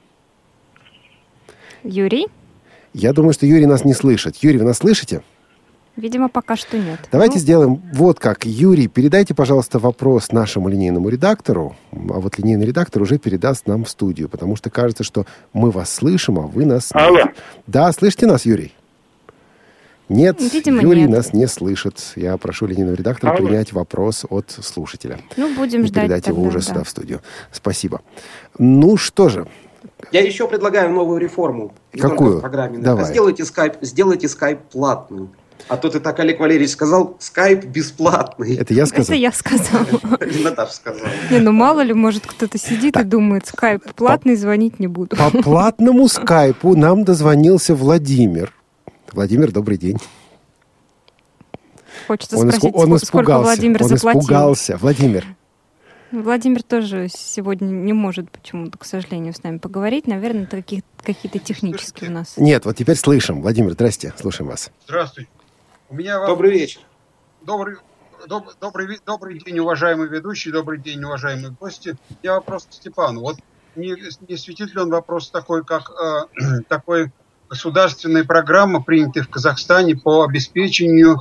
S3: Юрий?
S2: Я думаю, что Юрий нас не слышит. Юрий, вы нас слышите?
S3: Видимо, пока что нет.
S2: Давайте
S3: Ну,
S2: сделаем вот как. Юрий, передайте, пожалуйста, вопрос нашему линейному редактору, а вот линейный редактор уже передаст нам в студию, потому что кажется, что мы вас слышим, а вы нас нет.
S6: Алло.
S2: Да, слышите нас, Юрий? Нет,
S3: Видимо,
S2: Юрий
S3: нет.
S2: нас не слышит. Я прошу линейного редактора
S6: Алло.
S2: принять вопрос от слушателя.
S3: Ну, будем
S2: и
S3: ждать
S2: передать его
S3: тогда,
S2: уже
S3: да.
S2: сюда в студию. Спасибо. Ну что же,
S4: Я еще предлагаю новую реформу. Не
S2: Какую?
S4: только в программе.
S2: Давай.
S4: Сделайте скайп, сделайте скайп платным. А то ты так, Олег Валерьевич, сказал, скайп бесплатный.
S2: это я сказал.
S3: Это я сказала.
S4: И Наташа сказала.
S3: Не, ну мало ли, может, кто-то сидит и думает, скайп платный, звонить не буду.
S2: По платному скайпу нам дозвонился Владимир. Владимир, добрый день.
S3: Хочется
S2: Он,
S3: спросить,
S2: он
S3: ско- сколько
S2: испугался.
S3: Владимир
S2: он
S3: заплатил.
S2: испугался. Владимир,
S3: Владимир тоже сегодня не может почему-то, к сожалению, с нами поговорить. Наверное, это какие-то технические у нас.
S2: нет, вот теперь слышим. Владимир, здрасте, слушаем вас.
S6: Здравствуйте. У меня вам
S4: Добрый вечер.
S6: добрый, доб- добрый, добрый день, уважаемый ведущий, добрый день, уважаемые гости. Я вопрос к Степану. Вот не, не светит ли он вопрос такой, как э, (clears throat) такой государственная программа, принятая в Казахстане по обеспечению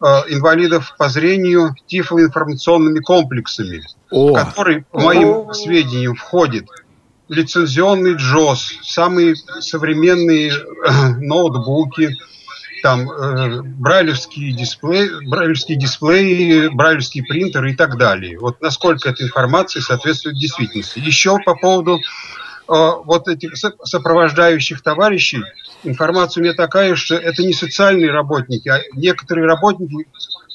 S6: э, инвалидов по зрению тифлоинформационными комплексами,
S2: О,
S6: в который, по моим сведениям, входит лицензионный JOS, самые современные э, (clears throat) ноутбуки, там э, брайлевские дисплеи, брайлевские дисплеи, брайлевские принтеры и так далее. Вот насколько эта информация соответствует действительности. Еще по поводу э, вот этих со- сопровождающих товарищей, информация у меня такая, что это не социальные работники, а некоторые работники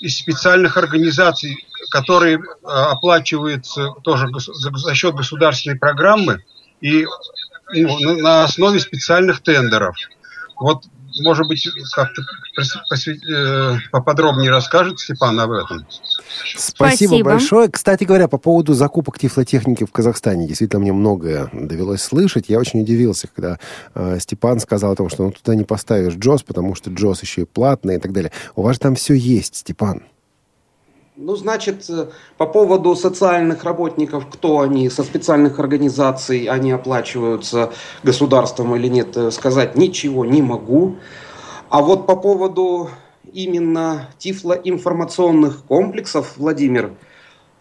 S6: из специальных организаций, которые э, оплачиваются тоже за, за счет государственной программы и ну, на основе специальных тендеров. Вот, может быть, как-то э, поподробнее расскажет Степан об этом.
S2: спасибо,
S3: Спасибо.
S2: большое. Кстати говоря, по поводу закупок тифлотехники в Казахстане, действительно, мне многое довелось слышать. Я очень удивился, когда э, Степан сказал о том, что ну, туда не поставишь Джос, потому что Джос еще и платный и так далее. У вас же там все есть, Степан.
S4: Ну, значит, э, по поводу социальных работников, кто они, со специальных организаций, они оплачиваются государством или нет, э, сказать ничего не могу. А вот по поводу именно тифлоинформационных комплексов, Владимир,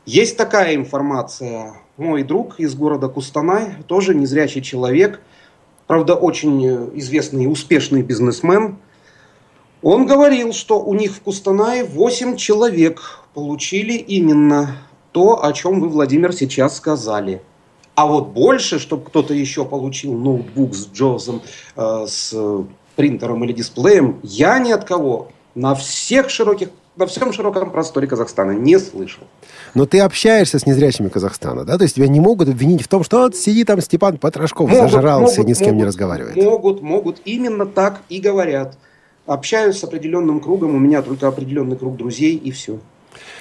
S4: есть такая информация. Мой друг из города Кустанай, тоже незрячий человек, правда, очень э, известный и успешный бизнесмен, он говорил, что у них в Кустанае 8 человек получили именно то, о чем вы, Владимир, сейчас сказали. А вот больше, чтобы кто-то еще получил ноутбук с Джозом, э, с принтером или дисплеем, я ни от кого на всех широких, на всем широком просторе Казахстана не слышал.
S2: Но ты общаешься с незрячими Казахстана, да? То есть тебя не могут обвинить в том, что вот сиди там Степан Потрошков, зажрался,
S4: могут,
S2: ни с кем не
S4: могут,
S2: разговаривает.
S4: Могут, могут, именно так и говорят. Общаюсь с определенным кругом, у меня только определенный круг друзей и все.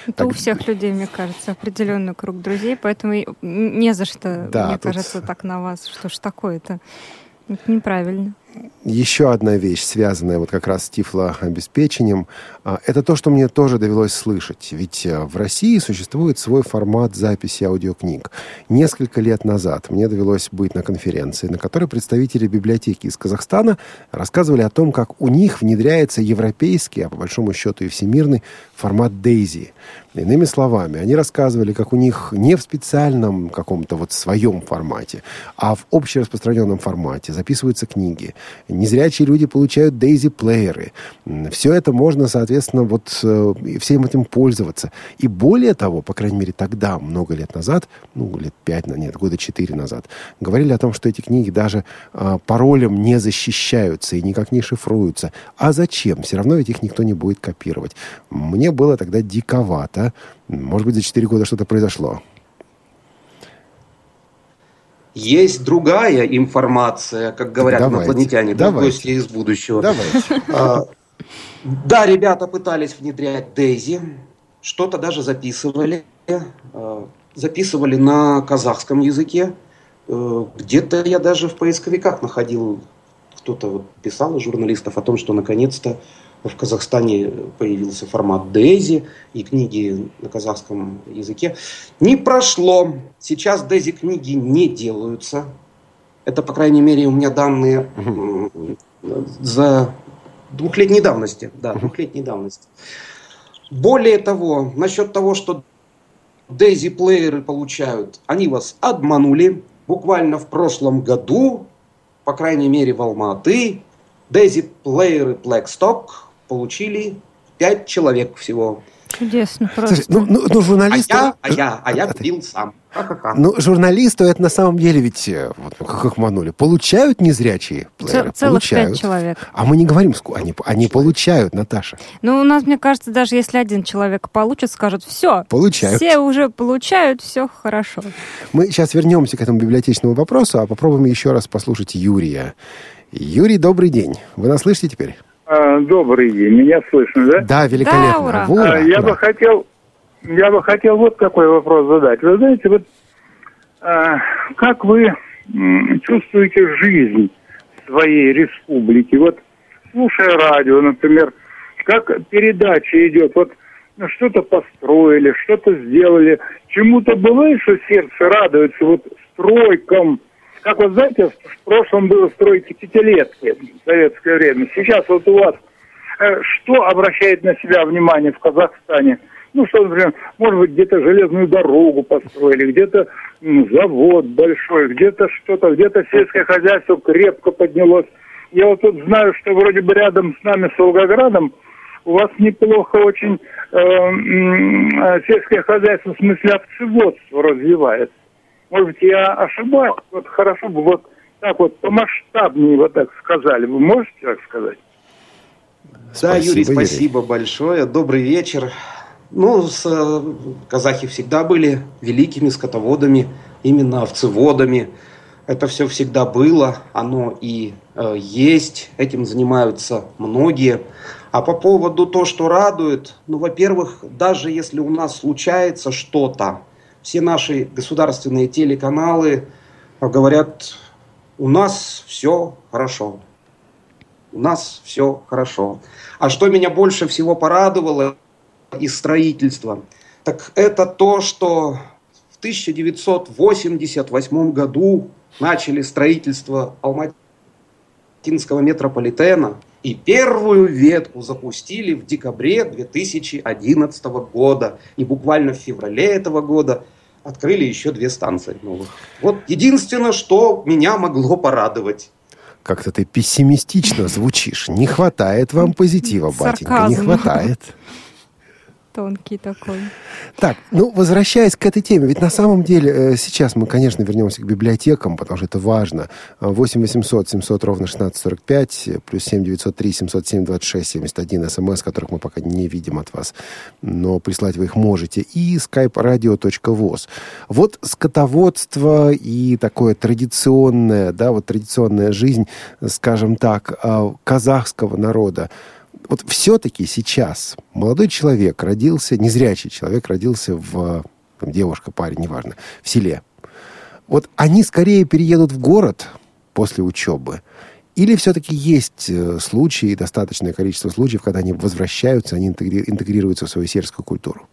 S3: Это
S2: Так-
S3: у всех людей, мне кажется, определенный круг друзей, поэтому не за что,
S2: Да,
S3: мне
S2: тут-
S3: кажется, так на вас. Что ж такое-то? Это неправильно.
S2: Еще одна вещь, связанная вот как раз с тифлообеспечением, а, это то, что мне тоже довелось слышать. Ведь э, в России существует свой формат записи аудиокниг. Несколько лет назад мне довелось быть на конференции, на которой представители библиотеки из Казахстана рассказывали о том, как у них внедряется европейский, а по большому счету и всемирный формат Daisy. Иными словами, они рассказывали, как у них не в специальном каком-то вот своем формате, а в общераспространенном формате записываются книги. Незрячие люди получают Daisy-плееры. Все это можно, соответственно, вот э, всем этим пользоваться. И более того, по крайней мере, тогда, много лет назад, ну, лет пять, нет, года четыре назад, говорили о том, что эти книги даже э, паролем не защищаются и никак не шифруются. А зачем? Все равно ведь их никто не будет копировать. Мне было тогда диковато да? Может быть, за 4 года что-то произошло.
S4: Есть другая информация, как говорят давайте, инопланетяне, да, гости из будущего.
S2: Давайте.
S4: А, да, ребята пытались внедрять Дейзи, что-то даже записывали, а, записывали на казахском языке. Э, где-то я даже в поисковиках находил, кто-то вот писал из журналистов о том, что наконец-то в Казахстане появился формат Дези и книги на казахском языке. Не прошло. Сейчас Дези книги не делаются. Это, по крайней мере, у меня данные за двухлетней давности. Да, двухлетней давности. Более того, насчет того, что Дейзи плееры получают, они вас обманули. Буквально в прошлом году, по крайней мере в Алматы, Дейзи плееры Blackstock получили пять человек всего.
S3: Чудесно просто.
S2: Слушай, ну, ну, ну журналисту...
S4: А я, а я, а я купил сам. Ха-ха-ха.
S2: Ну, журналисту это на самом деле ведь, э, вот, как их манули, получают незрячие плееры?
S3: Целых
S2: получают.
S3: пять человек.
S2: А мы не говорим, они, они получают, Наташа.
S3: Ну, у нас, мне кажется, даже если один человек получит, скажут, все.
S2: Получают.
S3: Все уже получают, все хорошо.
S2: Мы сейчас вернемся к этому библиотечному вопросу, а попробуем еще раз послушать Юрия. Юрий, добрый день. Вы нас слышите теперь?
S7: А, добрый день, меня слышно, да?
S2: Да, великолепно.
S3: Да, ура.
S2: ура.
S7: А, я ура. бы хотел, я бы хотел вот какой вопрос задать. Вы знаете, вот а, как вы чувствуете жизнь своей республики? Вот слушая радио, например, как передача идет, вот ну, что-то построили, что-то сделали, чему-то бывает, что сердце радуется, вот стройкам, как вот знаете, в прошлом было строить пятилетки в советское время. Сейчас вот у вас э, что обращает на себя внимание в Казахстане? Ну, что, например, может быть, где-то железную дорогу построили, где-то завод большой, где-то что-то, где-то сельское хозяйство крепко поднялось. Я вот тут знаю, что вроде бы рядом с нами, с Волгоградом, у вас неплохо очень э, э, сельское хозяйство в смысле овцеводство развивается. Может быть, я ошибаюсь. Вот хорошо бы вот так вот помасштабнее вот так сказали. Вы можете так сказать?
S4: Да, Юрий, спасибо Юрий. большое. Добрый вечер. Ну, с, э, казахи всегда были великими скотоводами, именно овцеводами. Это все всегда было, оно и э, есть, этим занимаются многие. А по поводу то, что радует, ну, во-первых, даже если у нас случается что-то, все наши государственные телеканалы говорят, у нас все хорошо. У нас все хорошо. А что меня больше всего порадовало из строительства, так это то, что в 1988 году начали строительство Алматинского метрополитена – и первую ветку запустили в декабре 2011 года. И буквально в феврале этого года открыли еще две станции новых. Вот единственное, что меня могло порадовать.
S2: Как-то ты пессимистично звучишь. Не хватает вам позитива, батенька, не хватает (laughs)
S3: тонкий такой.
S2: Так, ну, возвращаясь к этой теме, ведь на самом деле э, сейчас мы, конечно, вернемся к библиотекам, потому что это важно. 8 800 700 ровно 1645, плюс 7 903 707 26 71 смс, которых мы пока не видим от вас, но прислать вы их можете, и skype radio.voz. Вот скотоводство и такое традиционное, да, вот традиционная жизнь, скажем так, э, казахского народа, вот все-таки сейчас молодой человек родился, незрячий человек родился в, там, девушка, парень, неважно, в селе. Вот они скорее переедут в город после учебы, Или все-таки есть э, случаи, достаточное количество случаев, когда они возвращаются, они интегрируются в свою сельскую культуру?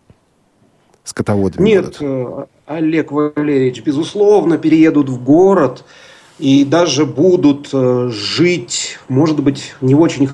S2: Скотоводами
S4: Нет, будут? Э, Олег Валерьевич, безусловно, переедут в город и даже будут э, жить, может быть, не в очень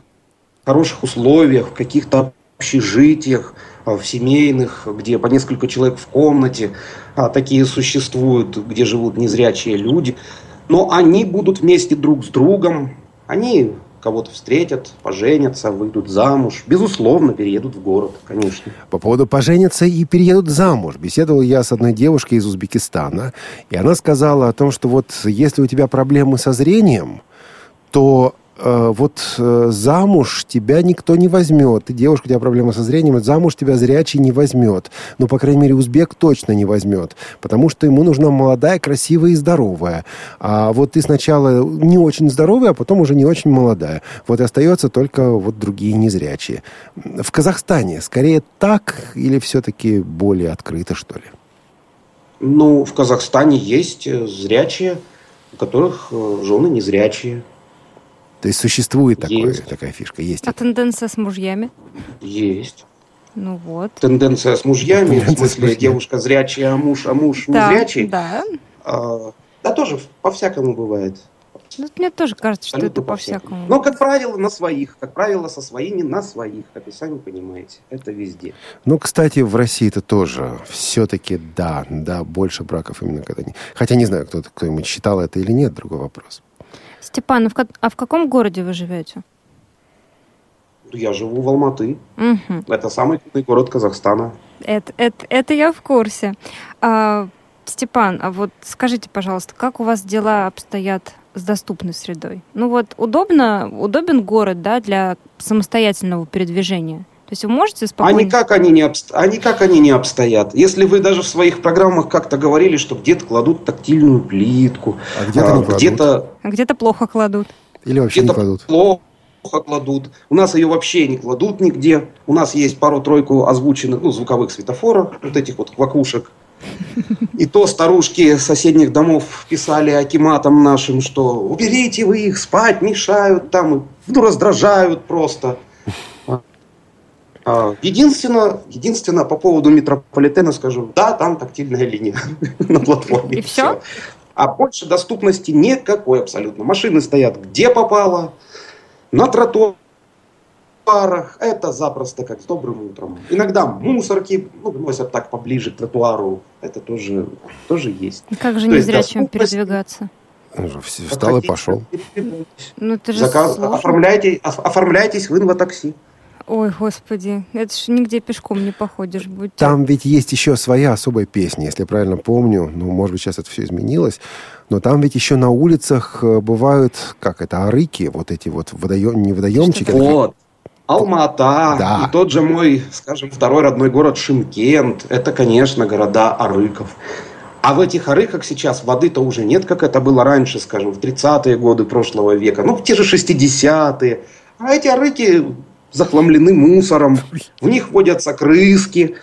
S4: хороших условиях, в каких-то общежитиях, в семейных, где по несколько человек в комнате, а такие существуют, где живут незрячие люди – но они будут вместе друг с другом, они кого-то встретят, поженятся, выйдут замуж. Безусловно, переедут в город, конечно.
S2: По поводу поженятся и переедут замуж. Беседовал я с одной девушкой из Узбекистана, и она сказала о том, что вот если у тебя проблемы со зрением, то Э, вот э, замуж тебя никто не возьмет. Ты девушка, у тебя проблемы со зрением, замуж тебя зрячий не возьмет. Ну, по крайней мере, узбек точно не возьмет. Потому что ему нужна молодая, красивая и здоровая. А вот ты сначала не очень здоровая, а потом уже не очень молодая. Вот и остается только вот другие незрячие. В Казахстане скорее так или все-таки более открыто, что ли?
S4: Ну, в Казахстане есть э, зрячие, у которых жены незрячие.
S2: То есть существует такое, такая фишка, есть.
S3: А это. тенденция с мужьями?
S4: Есть.
S3: Ну вот.
S4: Тенденция с мужьями, тенденция в смысле девушка зрячая, а муж, а муж да, незрячий.
S3: Да.
S4: А, да, тоже по-всякому бывает.
S3: Ну, мне тоже кажется, что это по-всякому.
S4: Но, как правило, на своих. Как правило, со своими на своих. Как вы сами понимаете. Это везде.
S2: Ну, кстати, в России это тоже все-таки да. Да, больше браков именно когда не... Хотя не знаю, кто, кто-нибудь считал это или нет, другой вопрос.
S3: Степан, а в каком городе вы живете?
S4: Я живу в Алматы.
S3: Угу.
S4: Это самый крупный город Казахстана.
S3: Это, это, это я в курсе. А, Степан, а вот скажите, пожалуйста, как у вас дела обстоят с доступной средой? Ну вот удобно, удобен город, да, для самостоятельного передвижения? То есть вы можете спокойно...
S4: А никак они не, обст... а никак они не обстоят. Если вы даже в своих программах как-то говорили, что где-то кладут тактильную плитку,
S2: а где-то а, где-то...
S3: А где-то плохо кладут.
S2: Или вообще
S4: где-то
S2: не кладут.
S4: плохо кладут. У нас ее вообще не кладут нигде. У нас есть пару-тройку озвученных, ну, звуковых светофоров, вот этих вот квакушек. И то старушки соседних домов писали акиматам нашим, что уберите вы их, спать мешают, там, ну, раздражают просто. А, единственное, единственное, по поводу метрополитена скажу, да, там тактильная линия (laughs) на платформе.
S3: И все?
S4: А больше доступности никакой абсолютно. Машины стоят где попало, на тротуарах. Это запросто как с добрым утром. Иногда мусорки ну, носят так поближе к тротуару. Это тоже, тоже есть.
S3: Как же незрячим передвигаться?
S2: Встал и пошел.
S3: Ну, это же Заказ...
S4: Оформляйте, оформляйтесь в инватакси.
S3: Ой, господи, это ж нигде пешком не походишь. Будь
S2: Там ведь есть еще своя особая песня, если я правильно помню. Ну, может быть, сейчас это все изменилось. Но там ведь еще на улицах э, бывают, как это, арыки, вот эти вот водоем, не водоемчики.
S4: Вот. Алмата да. и тот же мой, скажем, второй родной город Шимкент. Это, конечно, города арыков. А в этих арыках сейчас воды-то уже нет, как это было раньше, скажем, в 30-е годы прошлого века. Ну, в те же 60-е. А эти арыки захламлены мусором, в них водятся крыски.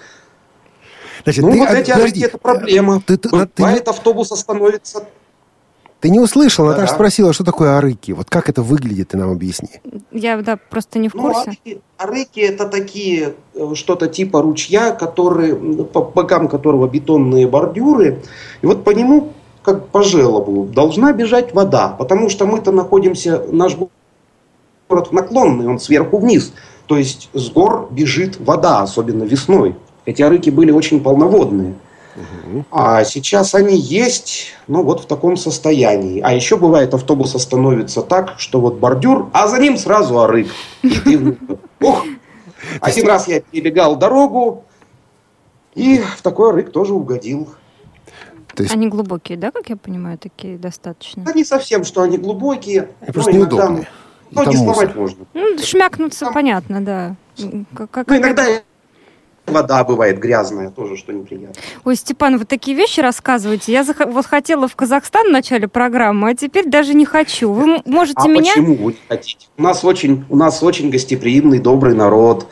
S4: Значит, ну, ты, вот эти подожди, это проблема. Ты, ты, Бывает, ты... автобус остановится.
S2: Ты не услышал, да. Наташа спросила, что такое арыки. Вот как это выглядит, ты нам объясни.
S3: Я, да, просто не в ну, курсе.
S4: Ну, арыки это такие, э, что-то типа ручья, которые, по бокам которого бетонные бордюры. И вот по нему, как по желобу, должна бежать вода. Потому что мы-то находимся, наш город наклонный, он сверху вниз. То есть с гор бежит вода, особенно весной. Эти арыки были очень полноводные. А сейчас они есть, ну вот в таком состоянии. А еще бывает, автобус остановится так, что вот бордюр, а за ним сразу арык. И ты, ох, один раз я перебегал дорогу, и в такой арык тоже угодил.
S3: То есть... Они глубокие, да, как я понимаю, такие достаточно?
S4: Да не совсем, что они глубокие.
S2: Просто неудобные.
S4: Ноги сломать можно.
S3: Ну, шмякнуться, Там... понятно, да.
S4: Как, как ну, иногда вода бывает грязная, тоже что неприятно.
S3: Ой, Степан, вы такие вещи рассказываете. Я зах... вот хотела в Казахстан в начале программы, а теперь даже не хочу. Вы можете а меня...
S4: почему вы не хотите? У нас очень, у нас очень гостеприимный, добрый народ.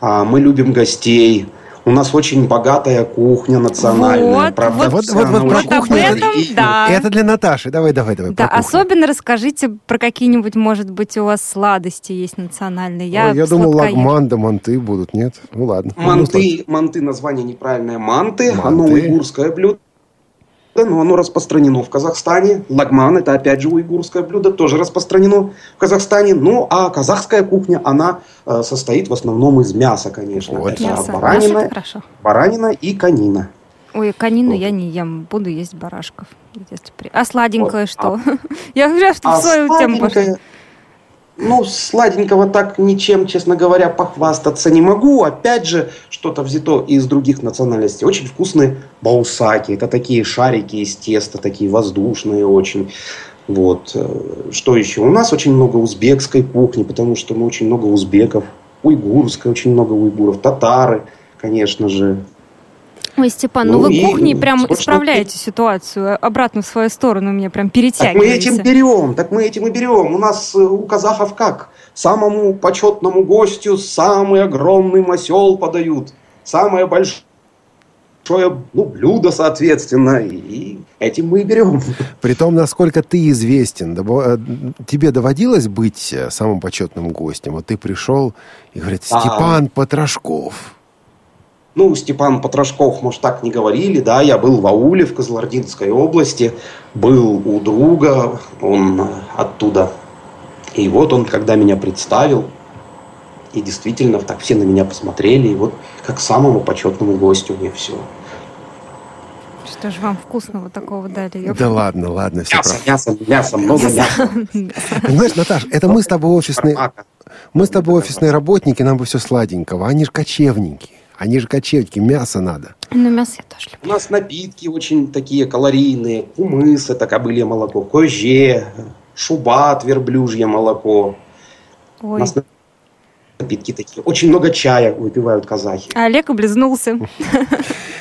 S4: А, мы любим гостей. У нас очень богатая кухня национальная.
S3: Вот, правда, вот, вот, вот, вот про кухню.
S2: Это, да. это для Наташи. Давай, давай, давай.
S3: Да, особенно расскажите про какие-нибудь, может быть, у вас сладости есть национальные. Я,
S2: Ой, я думал, лагман да манты будут. Нет? Ну ладно.
S4: Манты, манты название неправильное. Манты, манты. оно уйгурское блюдо но оно распространено в Казахстане. Лагман – это, опять же, уйгурское блюдо, тоже распространено в Казахстане. Ну, а казахская кухня, она э, состоит в основном из мяса, конечно.
S3: Вот. Это мясо. Баранина, это хорошо.
S4: баранина и конина.
S3: Ой, конину вот. я не ем, буду есть барашков. А сладенькое вот. что? А, (laughs) я уже в а свою тему пошла.
S4: Ну, сладенького так ничем, честно говоря, похвастаться не могу. Опять же, что-то взято из других национальностей. Очень вкусные баусаки. Это такие шарики из теста, такие воздушные очень. Вот. Э, что еще? У нас очень много узбекской кухни, потому что мы очень много узбеков. Уйгурской очень много уйгуров. Татары, конечно же.
S3: Ой, Степан, ну, ну вы кухней прям собственно, исправляете ситуацию обратно в свою сторону, меня прям перетягиваете.
S4: Так мы этим берем, так мы этим и берем. У нас э, у казахов как? Самому почетному гостю самый огромный масел подают, самое большое ну, блюдо, соответственно, и этим мы и берем.
S2: При том, насколько ты известен, э, тебе доводилось быть э, самым почетным гостем? Вот ты пришел и говорит, Степан а... Потрошков.
S4: Ну, Степан Потрошков, может, так не говорили, да, я был в ауле в Козлординской области, был у друга, он оттуда. И вот он, когда меня представил, и действительно так все на меня посмотрели, и вот как самому почетному гостю мне все.
S3: Что же вам вкусного такого дали? Я
S2: да ладно, ладно,
S4: все мясо, мясо, мясо, много мяса.
S2: Знаешь, Наташ, это мы с тобой офисные... Мы с тобой офисные работники, нам бы все сладенького, они же кочевники. Они же кочевники, мясо надо.
S3: Ну, мясо я тоже
S4: люблю. У нас напитки очень такие калорийные. Кумыс – это кобылье молоко. Коже, шубат – верблюжье молоко. Ой. У нас напитки такие. Очень много чая выпивают казахи.
S3: А Олег облизнулся. (laughs)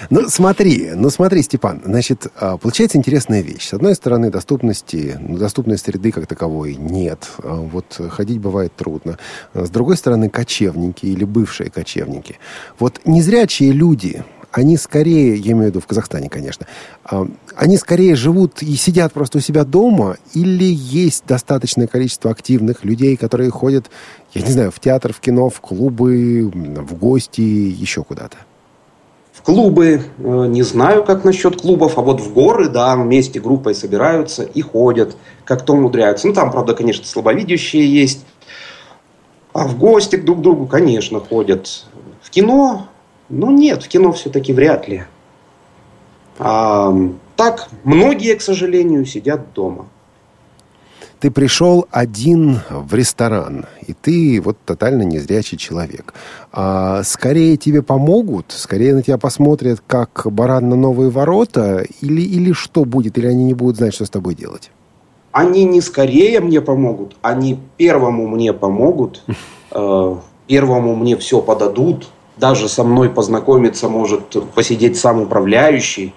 S2: Ну, смотри, ну смотри, Степан, значит, а, получается интересная вещь. С одной стороны, доступности, ну, доступной среды как таковой нет. А, вот ходить бывает трудно. С другой стороны, кочевники или бывшие кочевники. Вот незрячие люди, они скорее, я имею в виду в Казахстане, конечно, а, они скорее живут и сидят просто у себя дома, или есть достаточное количество активных людей, которые ходят, я не знаю, в театр, в кино, в клубы, в гости, еще куда-то?
S4: клубы, э, не знаю, как насчет клубов, а вот в горы, да, вместе группой собираются и ходят, как-то умудряются. Ну, там, правда, конечно, слабовидящие есть. А в гости друг к другу, конечно, ходят. В кино? Ну, нет, в кино все-таки вряд ли. А, так, многие, к сожалению, сидят дома
S2: ты пришел один в ресторан, и ты вот тотально незрячий человек. А скорее тебе помогут, скорее на тебя посмотрят как баран на новые ворота, или, или что будет, или они не будут знать, что с тобой делать?
S4: Они не скорее мне помогут, они первому мне помогут, (laughs) э, первому мне все подадут, даже со мной познакомиться может посидеть сам управляющий,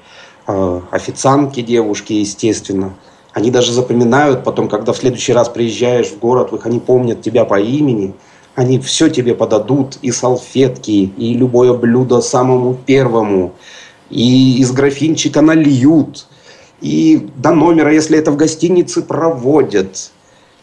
S4: э, официантки девушки, естественно – они даже запоминают потом, когда в следующий раз приезжаешь в город, они помнят тебя по имени, они все тебе подадут, и салфетки, и любое блюдо самому первому, и из графинчика нальют, и до номера, если это в гостинице, проводят.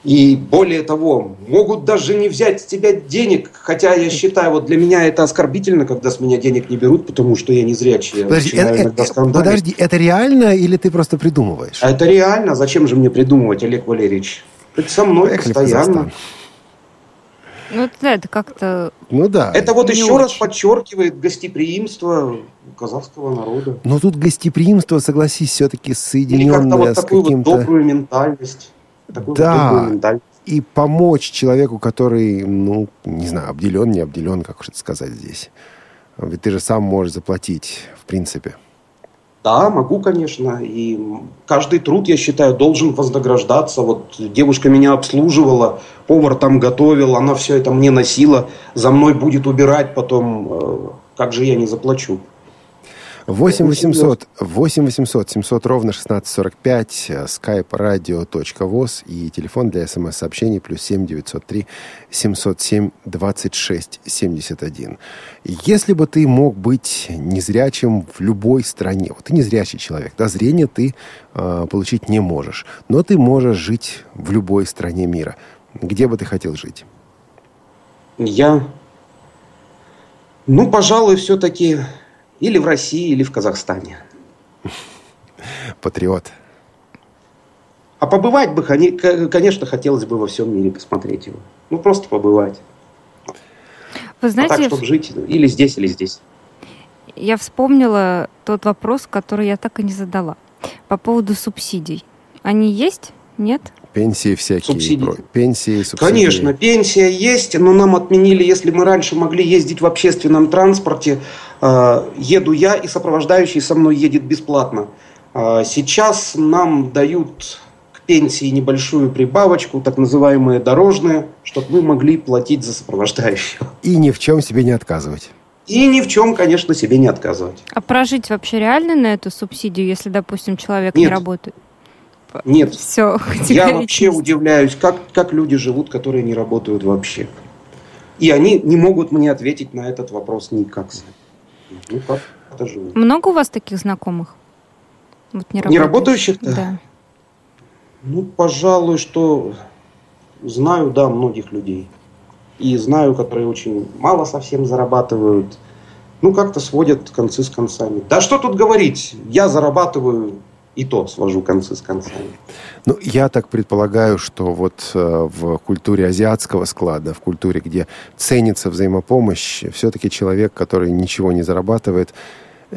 S4: И более того, могут даже не взять с тебя денег, хотя я считаю, вот для меня это оскорбительно, когда с меня денег не берут, потому что я не зрячий.
S2: Подожди, это, это, подожди, это реально или ты просто придумываешь?
S4: А это реально. Зачем же мне придумывать, Олег Валерьевич? Это со мной Поехали постоянно.
S3: Ну, это как-то...
S2: Ну да.
S4: Это вот еще очень. раз подчеркивает гостеприимство казахского народа.
S2: Но тут гостеприимство, согласись, все-таки соединенное Или как-то
S4: вот такую вот добрую ментальность.
S2: Такой да, и помочь человеку, который, ну, не знаю, обделен, не обделен, как это сказать здесь. Ведь ты же сам можешь заплатить, в принципе.
S4: Да, могу, конечно. И каждый труд, я считаю, должен вознаграждаться. Вот девушка меня обслуживала, повар там готовил, она все это мне носила, за мной будет убирать потом. Э, как же я не заплачу?
S2: 8 800, 8 800 700 ровно 1645, skype radio.voz и телефон для смс-сообщений плюс 7 903 707 26 71. Если бы ты мог быть незрячим в любой стране, вот ты незрячий человек, да, зрение ты э, получить не можешь, но ты можешь жить в любой стране мира. Где бы ты хотел жить?
S4: Я, ну, пожалуй, все-таки или в России, или в Казахстане.
S2: Патриот.
S4: А побывать бы, конечно, хотелось бы во всем мире посмотреть его. Ну, просто побывать.
S3: Вы знаете... А
S4: так, чтобы жить или здесь, или здесь.
S3: Я вспомнила тот вопрос, который я так и не задала. По поводу субсидий. Они есть? Нет?
S2: Пенсии всякие. Субсидии.
S4: Пенсии, субсидии. Конечно, пенсия есть, но нам отменили, если мы раньше могли ездить в общественном транспорте, э, еду я и сопровождающий со мной едет бесплатно. Э, сейчас нам дают к пенсии небольшую прибавочку, так называемые дорожные, чтобы мы могли платить за сопровождающего.
S2: И ни в чем себе не отказывать.
S4: И ни в чем, конечно, себе не отказывать.
S3: А прожить вообще реально на эту субсидию, если, допустим, человек Нет. не работает?
S4: Нет. Все. Я вообще удивляюсь, как, как люди живут, которые не работают вообще. И они не могут мне ответить на этот вопрос никак.
S3: Ну, как это живут? Много у вас таких знакомых?
S4: Вот не, не работающих?
S3: Да.
S4: Ну, пожалуй, что знаю, да, многих людей. И знаю, которые очень мало совсем зарабатывают. Ну, как-то сводят концы с концами. Да что тут говорить? Я зарабатываю и то свожу концы с концами.
S2: Ну, я так предполагаю, что вот э, в культуре азиатского склада, в культуре, где ценится взаимопомощь, все-таки человек, который ничего не зарабатывает,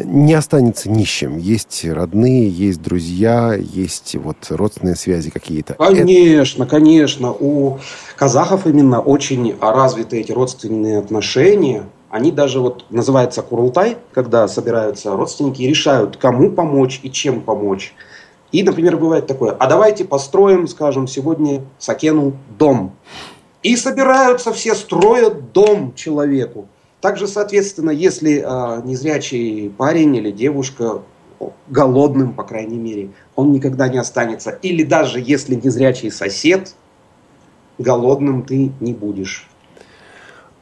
S2: не останется нищим. Есть родные, есть друзья, есть вот родственные связи какие-то.
S4: Конечно, Это... конечно. У казахов именно очень развиты эти родственные отношения они даже вот называется курултай, когда собираются родственники и решают, кому помочь и чем помочь. И, например, бывает такое, а давайте построим, скажем, сегодня Сакену дом. И собираются все, строят дом человеку. Также, соответственно, если э, незрячий парень или девушка голодным, по крайней мере, он никогда не останется. Или даже если незрячий сосед, голодным ты не будешь.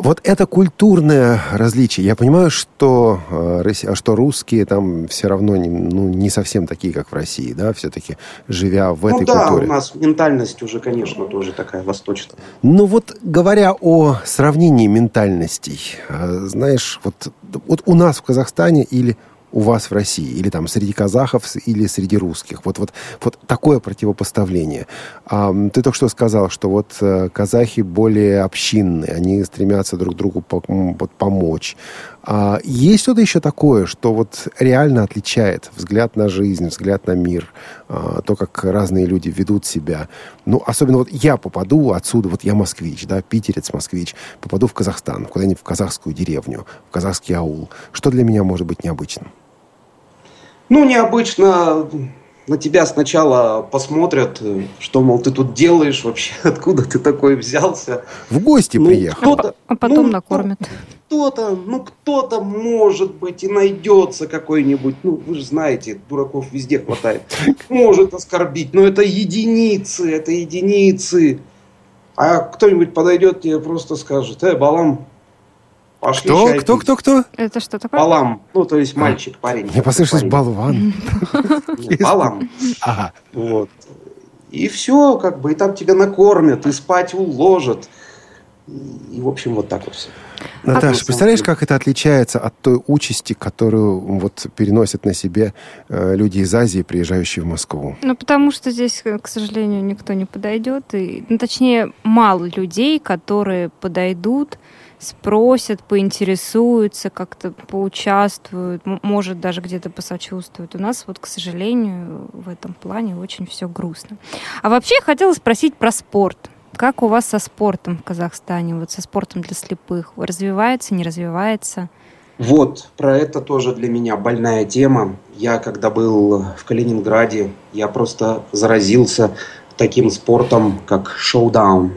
S2: Вот это культурное различие. Я понимаю, что, э, что русские там все равно не, ну, не совсем такие, как в России, да, все-таки живя в ну, этой
S4: да,
S2: культуре.
S4: у нас ментальность уже, конечно, тоже такая восточная.
S2: Ну вот говоря о сравнении ментальностей, э, знаешь, вот, вот у нас в Казахстане или у вас в России, или там среди казахов, или среди русских. Вот, вот, вот такое противопоставление. А, ты только что сказал, что вот э, казахи более общинные, они стремятся друг другу вот, помочь. А, есть что-то еще такое, что вот реально отличает взгляд на жизнь, взгляд на мир, а, то, как разные люди ведут себя. Ну, особенно вот я попаду отсюда, вот я москвич, да, питерец, москвич, попаду в Казахстан, куда-нибудь в казахскую деревню, в казахский аул. Что для меня может быть необычным?
S4: Ну, необычно на тебя сначала посмотрят, что, мол, ты тут делаешь вообще, (laughs) откуда ты такой взялся.
S2: В гости ну, приехал. А,
S3: а потом ну, накормят.
S4: Кто-то, ну кто-то может быть и найдется какой-нибудь, ну вы же знаете, дураков везде хватает, (laughs) может оскорбить, но это единицы, это единицы. А кто-нибудь подойдет тебе просто скажет, э, Балам,
S2: Пошли кто, чай кто, кто, кто?
S3: Это что такое?
S4: Балам. Ну, то есть мальчик, парень.
S2: Мне послышалось болван. (laughs)
S4: Балам. Ага. Вот. И все, как бы, и там тебя накормят, и спать уложат. И, в общем, вот так вот все.
S2: Наташа, а представляешь, как это отличается от той участи, которую вот переносят на себе э, люди из Азии, приезжающие в Москву?
S3: Ну, потому что здесь, к сожалению, никто не подойдет. И, ну, точнее, мало людей, которые подойдут, спросят, поинтересуются, как-то поучаствуют, может даже где-то посочувствуют. У нас вот, к сожалению, в этом плане очень все грустно. А вообще я хотела спросить про спорт. Как у вас со спортом в Казахстане, вот со спортом для слепых? Развивается, не развивается?
S4: Вот, про это тоже для меня больная тема. Я, когда был в Калининграде, я просто заразился таким спортом, как шоу-даун.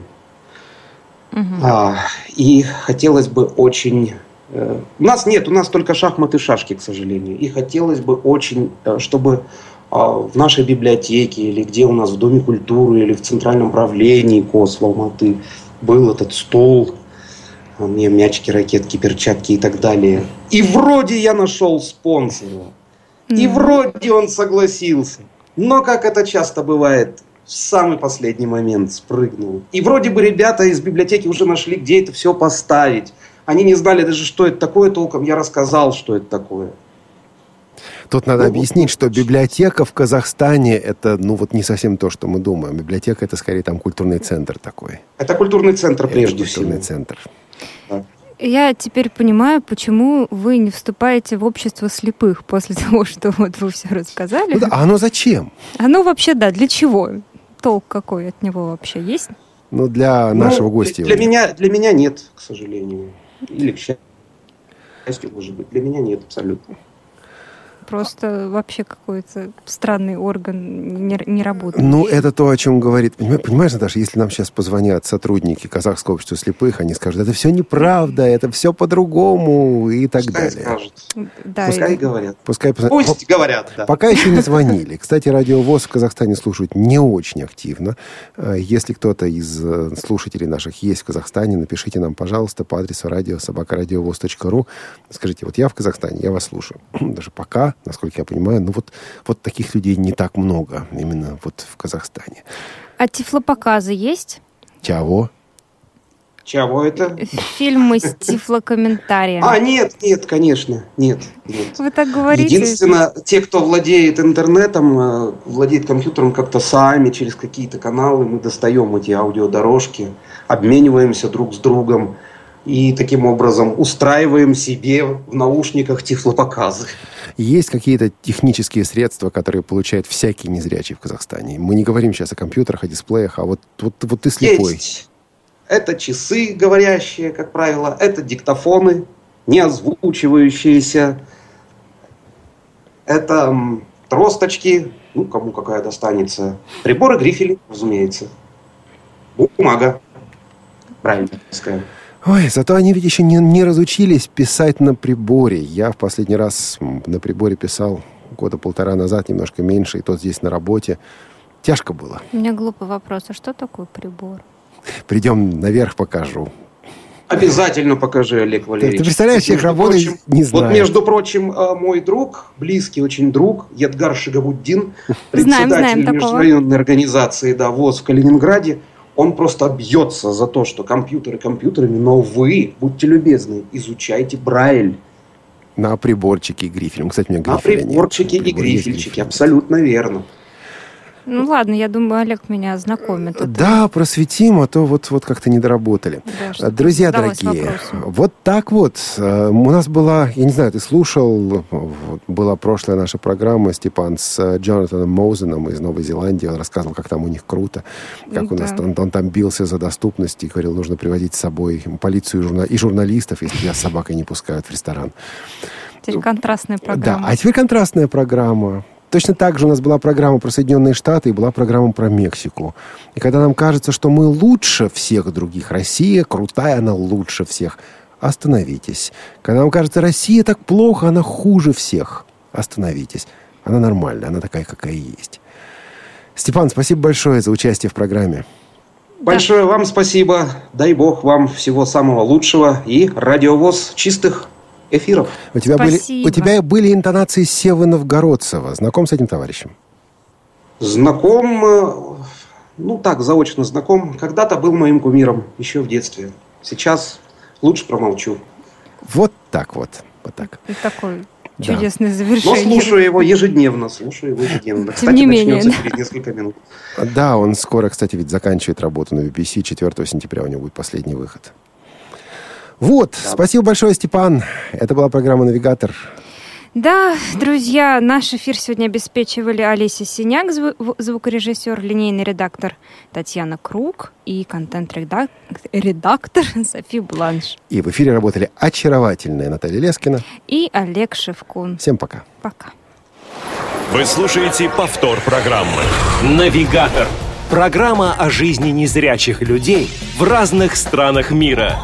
S4: Угу. А, и хотелось бы очень Э, у нас нет, у нас только шахматы шашки, к сожалению. И хотелось бы очень, э, чтобы в нашей библиотеке или где у нас в Доме культуры или в Центральном правлении КОС в Алматы был этот стол, а, мне мячики, ракетки, перчатки и так далее. И вроде я нашел спонсора. И вроде он согласился. Но, как это часто бывает, в самый последний момент спрыгнул. И вроде бы ребята из библиотеки уже нашли, где это все поставить. Они не знали даже, что это такое толком. Я рассказал, что это такое.
S2: Тут надо ну, объяснить, что библиотека в Казахстане это, ну, вот не совсем то, что мы думаем. Библиотека это скорее там культурный центр такой.
S4: Это культурный центр прежде
S2: это культурный всего. центр.
S3: Да. Я теперь понимаю, почему вы не вступаете в общество слепых после (laughs) того, что вот вы все рассказали. Ну
S2: да, а оно зачем?
S3: Оно вообще, да, для чего? Толк какой от него вообще есть?
S2: Ну, для ну, нашего гостя.
S4: Для, для, меня, для меня нет, к сожалению. Или к счастью, может быть. Для меня нет абсолютно
S3: просто вообще какой-то странный орган не, не работает.
S2: Ну, это то, о чем говорит... Понимаешь, Наташа, если нам сейчас позвонят сотрудники Казахского общества слепых, они скажут, это все неправда, это все по-другому и так
S4: Пускай
S2: далее.
S4: Скажут. Да, Пускай и... говорят.
S2: Пускай...
S4: Пусть говорят, да.
S2: Пока еще не звонили. Кстати, радиовоз в Казахстане слушают не очень активно. Э, если кто-то из э, слушателей наших есть в Казахстане, напишите нам, пожалуйста, по адресу радио собакарадиовоз.ру. Скажите, вот я в Казахстане, я вас слушаю. (clears throat) Даже пока насколько я понимаю. Ну вот, вот таких людей не так много именно вот в Казахстане.
S3: А тифлопоказы есть?
S2: Чего?
S4: Чего это?
S3: Фильмы с тифлокомментарием.
S4: А, нет, нет, конечно, нет, нет.
S3: Вы так говорите?
S4: Единственное, те, кто владеет интернетом, э, владеет компьютером как-то сами, через какие-то каналы, мы достаем эти аудиодорожки, обмениваемся друг с другом и таким образом устраиваем себе в наушниках тифлопоказы.
S2: Есть какие-то технические средства, которые получают всякий незрячий в Казахстане. Мы не говорим сейчас о компьютерах, о дисплеях, а вот, вот, вот ты слепой.
S4: Есть. Это часы говорящие, как правило, это диктофоны, не озвучивающиеся, это тросточки, ну, кому какая достанется, приборы, грифели, разумеется, бумага, правильно сказать.
S2: Ой, зато они ведь еще не, не разучились писать на приборе. Я в последний раз на приборе писал года полтора назад, немножко меньше, и тот здесь на работе. Тяжко было.
S3: У меня глупый вопрос. А что такое прибор?
S2: Придем наверх, покажу.
S4: Обязательно покажи, Олег Валерьевич.
S2: Ты, ты представляешь, всех работы не знаю.
S4: Вот, между прочим, э, мой друг, близкий очень друг, Едгар Шигабуддин, председатель знаем, знаем международной организации да, ВОЗ в Калининграде, он просто бьется за то, что компьютеры компьютерами, но вы, будьте любезны, изучайте Брайль.
S2: На приборчике и грифелем. Кстати, у меня грифеля
S4: На приборчике нет. и грифельчике, абсолютно верно.
S3: Ну ладно, я думаю, Олег меня знакомит.
S2: Да, просветим, а то вот, вот как-то не доработали. Да, Друзья дорогие, вопросом. вот так вот. Э, у нас была, я не знаю, ты слушал, была прошлая наша программа, Степан, с э, Джонатаном Моузеном из Новой Зеландии. Он рассказывал, как там у них круто, как да. у нас он, он там бился за доступность и говорил, нужно приводить с собой полицию и, журна... и журналистов, если тебя с собакой не пускают в ресторан.
S3: Теперь контрастная программа.
S2: Да, а теперь контрастная программа. Точно так же у нас была программа про Соединенные Штаты и была программа про Мексику. И когда нам кажется, что мы лучше всех других, Россия крутая, она лучше всех, остановитесь. Когда нам кажется, Россия так плохо, она хуже всех, остановитесь. Она нормальная, она такая, какая есть. Степан, спасибо большое за участие в программе.
S4: Большое вам спасибо. Дай бог вам всего самого лучшего и радиовоз чистых эфиров.
S2: У тебя, были, у тебя были интонации Севы Новгородцева. Знаком с этим товарищем?
S4: Знаком, э, ну так, заочно знаком. Когда-то был моим кумиром, еще в детстве. Сейчас лучше промолчу.
S2: Вот так вот. Вот так.
S3: И такой да. чудесное завершение.
S4: Но слушаю его ежедневно, слушаю его ежедневно.
S3: Тем не менее.
S4: через несколько минут.
S2: Да, он скоро, кстати, ведь заканчивает работу на BBC. 4 сентября у него будет последний выход. Вот, да. спасибо большое, Степан. Это была программа «Навигатор».
S3: Да, друзья, наш эфир сегодня обеспечивали Олеся Синяк, звукорежиссер, линейный редактор Татьяна Круг и контент-редактор (laughs) Софи Бланш.
S2: И в эфире работали очаровательная Наталья Лескина
S3: и Олег Шевкун.
S2: Всем пока.
S3: Пока.
S1: Вы слушаете повтор программы «Навигатор». Программа о жизни незрячих людей в разных странах мира.